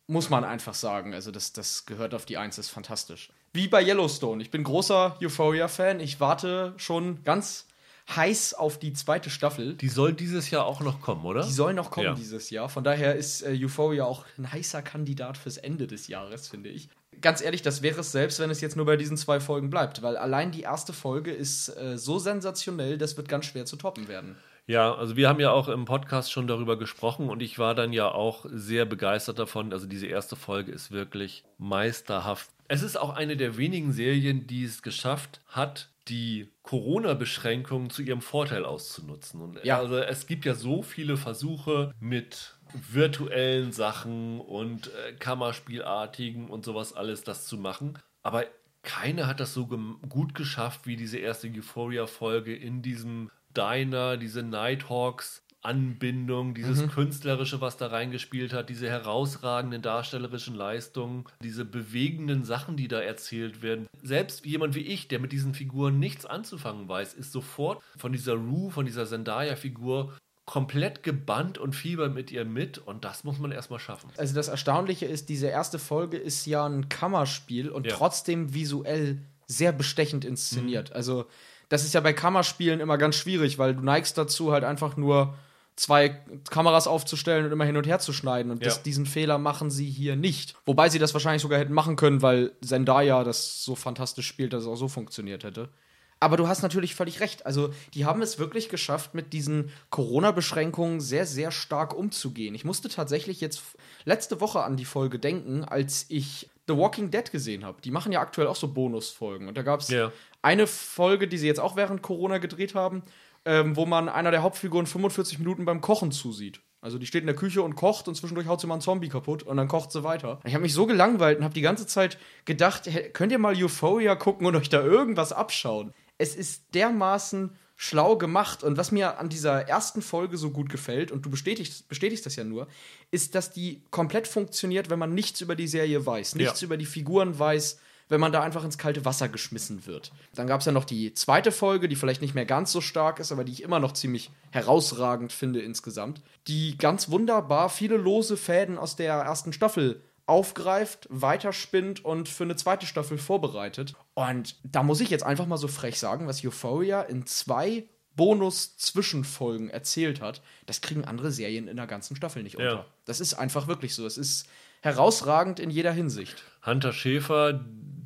muss man einfach sagen, also das, das gehört auf die Eins, ist fantastisch. Wie bei Yellowstone. Ich bin großer Euphoria-Fan. Ich warte schon ganz heiß auf die zweite Staffel. Die soll dieses Jahr auch noch kommen, oder? Die soll noch kommen Ja. dieses Jahr. Von daher ist äh, Euphoria auch ein heißer Kandidat fürs Ende des Jahres, finde ich. Ganz ehrlich, das wäre es selbst, wenn es jetzt nur bei diesen zwei Folgen bleibt, weil allein die erste Folge ist äh, so sensationell, das wird ganz schwer zu toppen werden. Ja, also wir haben ja auch im Podcast schon darüber gesprochen und ich war dann ja auch sehr begeistert davon. Also diese erste Folge ist wirklich meisterhaft. Es ist auch eine der wenigen Serien, die es geschafft hat, die Corona-Beschränkungen zu ihrem Vorteil auszunutzen. Und Ja. also es gibt ja so viele Versuche mit virtuellen Sachen und äh, Kammerspielartigen und sowas alles, das zu machen. Aber keiner hat das so gut geschafft wie diese erste Euphoria-Folge in diesem Diner, diese Nighthawks. Anbindung, dieses Künstlerische, was da reingespielt hat, diese herausragenden darstellerischen Leistungen, diese bewegenden Sachen, die da erzählt werden. Selbst jemand wie ich, der mit diesen Figuren nichts anzufangen weiß, ist sofort von dieser Rue, von dieser Zendaya-Figur komplett gebannt und fiebert mit ihr mit und das muss man erstmal schaffen. Also das Erstaunliche ist, diese erste Folge ist ja ein Kammerspiel und Ja. trotzdem visuell sehr bestechend inszeniert. Also das ist ja bei Kammerspielen immer ganz schwierig, weil du neigst dazu halt einfach nur zwei Kameras aufzustellen und immer hin und her zu schneiden. Und das, Ja. diesen Fehler machen sie hier nicht. Wobei sie das wahrscheinlich sogar hätten machen können, weil Zendaya das so fantastisch spielt, dass es auch so funktioniert hätte. Aber du hast natürlich völlig recht. Also, die haben es wirklich geschafft, mit diesen Corona-Beschränkungen sehr, sehr stark umzugehen. Ich musste tatsächlich jetzt letzte Woche an die Folge denken, als ich The Walking Dead gesehen habe. Die machen ja aktuell auch so Bonusfolgen. Und da gab es Ja. eine Folge, die sie jetzt auch während Corona gedreht haben, ähm, wo man einer der Hauptfiguren 45 Minuten beim Kochen zusieht. Also die steht in der Küche und kocht und zwischendurch haut sie mal einen Zombie kaputt und dann kocht sie weiter. Ich habe mich so gelangweilt und habe die ganze Zeit gedacht, könnt ihr mal Euphoria gucken und euch da irgendwas abschauen? Es ist dermaßen schlau gemacht und was mir an dieser ersten Folge so gut gefällt und du bestätigst, bestätigst das ja nur, ist, dass die komplett funktioniert, wenn man nichts über die Serie weiß, nichts Ja. über die Figuren weiß, wenn man da einfach ins kalte Wasser geschmissen wird. Dann gab es ja noch die zweite Folge, die vielleicht nicht mehr ganz so stark ist, aber die ich immer noch ziemlich herausragend finde insgesamt, die ganz wunderbar viele lose Fäden aus der ersten Staffel aufgreift, weiterspinnt und für eine zweite Staffel vorbereitet. Und da muss ich jetzt einfach mal so frech sagen, was Euphoria in zwei Bonus-Zwischenfolgen erzählt hat, das kriegen andere Serien in der ganzen Staffel nicht unter. Ja. Das ist einfach wirklich so. Es ist herausragend in jeder Hinsicht. Hunter Schäfer,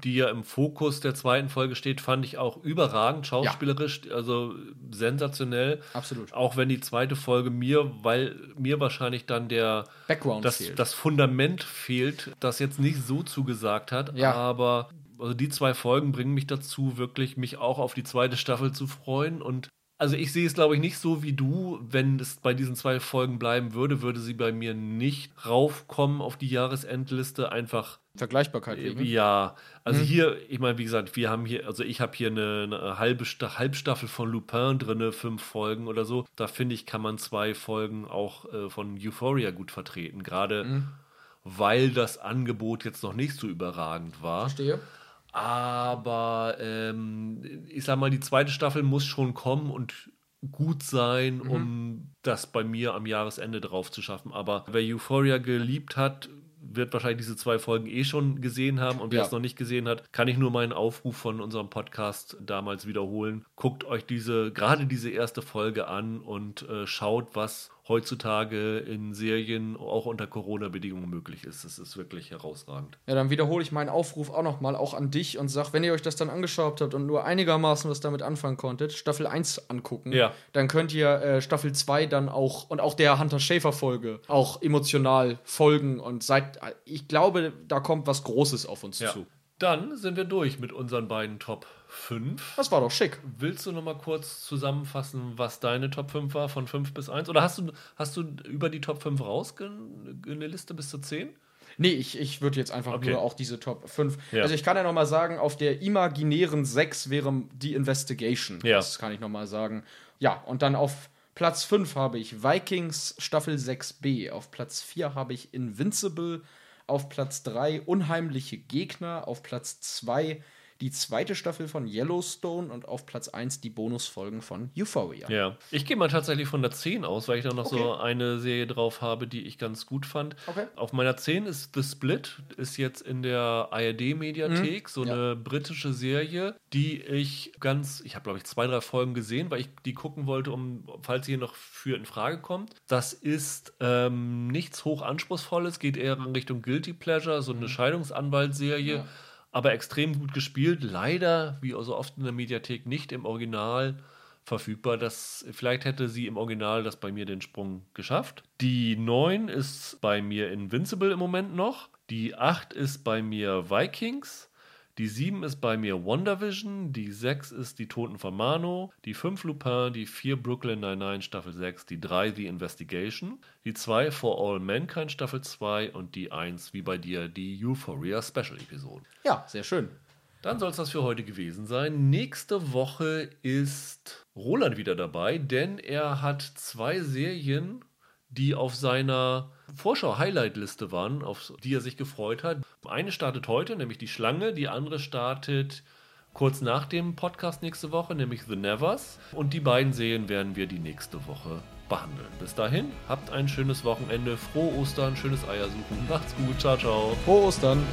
die ja im Fokus der zweiten Folge steht, fand ich auch überragend, schauspielerisch, also sensationell. Absolut. Auch wenn die zweite Folge mir, weil mir wahrscheinlich dann der Background das, fehlt. das Fundament fehlt, das jetzt nicht so zugesagt hat, Ja. aber also die zwei Folgen bringen mich dazu, wirklich mich auch auf die zweite Staffel zu freuen und also ich sehe es, glaube ich, nicht so wie du. Wenn es bei diesen zwei Folgen bleiben würde, würde sie bei mir nicht raufkommen auf die Jahresendliste. Einfach, Vergleichbarkeit wegen. Ja, also mhm. hier, ich meine, wie gesagt, wir haben hier, also ich habe hier eine, eine halbe Sta Halbstaffel von Lupin drin, fünf Folgen oder so. Da finde ich, kann man zwei Folgen auch äh, von Euphoria gut vertreten. Gerade mhm. weil das Angebot jetzt noch nicht so überragend war. Verstehe. Aber ähm, ich sag mal, die zweite Staffel muss schon kommen und gut sein, mhm. um das bei mir am Jahresende drauf zu schaffen. Aber wer Euphoria geliebt hat, wird wahrscheinlich diese zwei Folgen eh schon gesehen haben und wer ja. es noch nicht gesehen hat, kann ich nur meinen Aufruf von unserem Podcast damals wiederholen. Guckt euch diese, gerade diese erste Folge an und äh, schaut, was heutzutage in Serien auch unter Corona-Bedingungen möglich ist. Das ist wirklich herausragend. Ja, dann wiederhole ich meinen Aufruf auch nochmal, auch an dich und sag, wenn ihr euch das dann angeschaut habt und nur einigermaßen was damit anfangen konntet, Staffel 1 angucken. Ja. Dann könnt ihr äh, Staffel 2 dann auch und auch der Hunter Schäfer-Folge auch emotional folgen und seid, ich glaube, da kommt was Großes auf uns ja. zu. Dann sind wir durch mit unseren beiden Top 5. Das war doch schick. Willst du noch mal kurz zusammenfassen, was deine Top 5 war, von 5 bis 1? Oder hast du, hast du über die Top 5 raus eine Liste bis zu 10? Nee, ich, ich würde jetzt einfach okay. nur auch diese Top 5. Ja. Also ich kann ja noch mal sagen, auf der imaginären 6 wäre die Investigation. Ja. Das kann ich noch mal sagen. Ja, und dann auf Platz 5 habe ich Vikings Staffel 6b. Auf Platz 4 habe ich Invincible. Auf Platz 3 Unheimliche Gegner. Auf Platz 2 die zweite Staffel von Yellowstone und auf Platz 1 die Bonusfolgen von Euphoria. Ja, ich gehe mal tatsächlich von der 10 aus, weil ich da noch okay. so eine Serie drauf habe, die ich ganz gut fand. Okay. Auf meiner 10 ist The Split, ist jetzt in der ARD-Mediathek, mhm. so ja. eine britische Serie, die ich ganz, ich habe glaube ich zwei, drei Folgen gesehen, weil ich die gucken wollte, um, falls sie hier noch für in Frage kommt. Das ist ähm, nichts hochanspruchsvolles, geht eher in Richtung Guilty Pleasure, so eine mhm. Scheidungsanwaltsserie. Ja aber extrem gut gespielt. Leider, wie so oft in der Mediathek, nicht im Original verfügbar. Das, vielleicht hätte sie im Original das bei mir den Sprung geschafft. Die 9 ist bei mir Invincible im Moment noch. Die 8 ist bei mir Vikings. Die 7 ist bei mir WandaVision, die 6 ist Die Toten von Mano, die 5 Lupin, die 4 Brooklyn 99 Staffel 6, die 3 The Investigation, die 2 For All Mankind Staffel 2 und die 1, wie bei dir, die Euphoria Special Episode. Ja, sehr schön. Dann soll es das für heute gewesen sein. Nächste Woche ist Roland wieder dabei, denn er hat zwei Serien, die auf seiner Vorschau-Highlight-Liste waren, auf die er sich gefreut hat. Eine startet heute, nämlich die Schlange, die andere startet kurz nach dem Podcast nächste Woche, nämlich The Nevers. Und die beiden Serien werden wir die nächste Woche behandeln. Bis dahin, habt ein schönes Wochenende, frohe Ostern, schönes Eiersuchen, macht's gut, ciao, ciao. Frohe Ostern.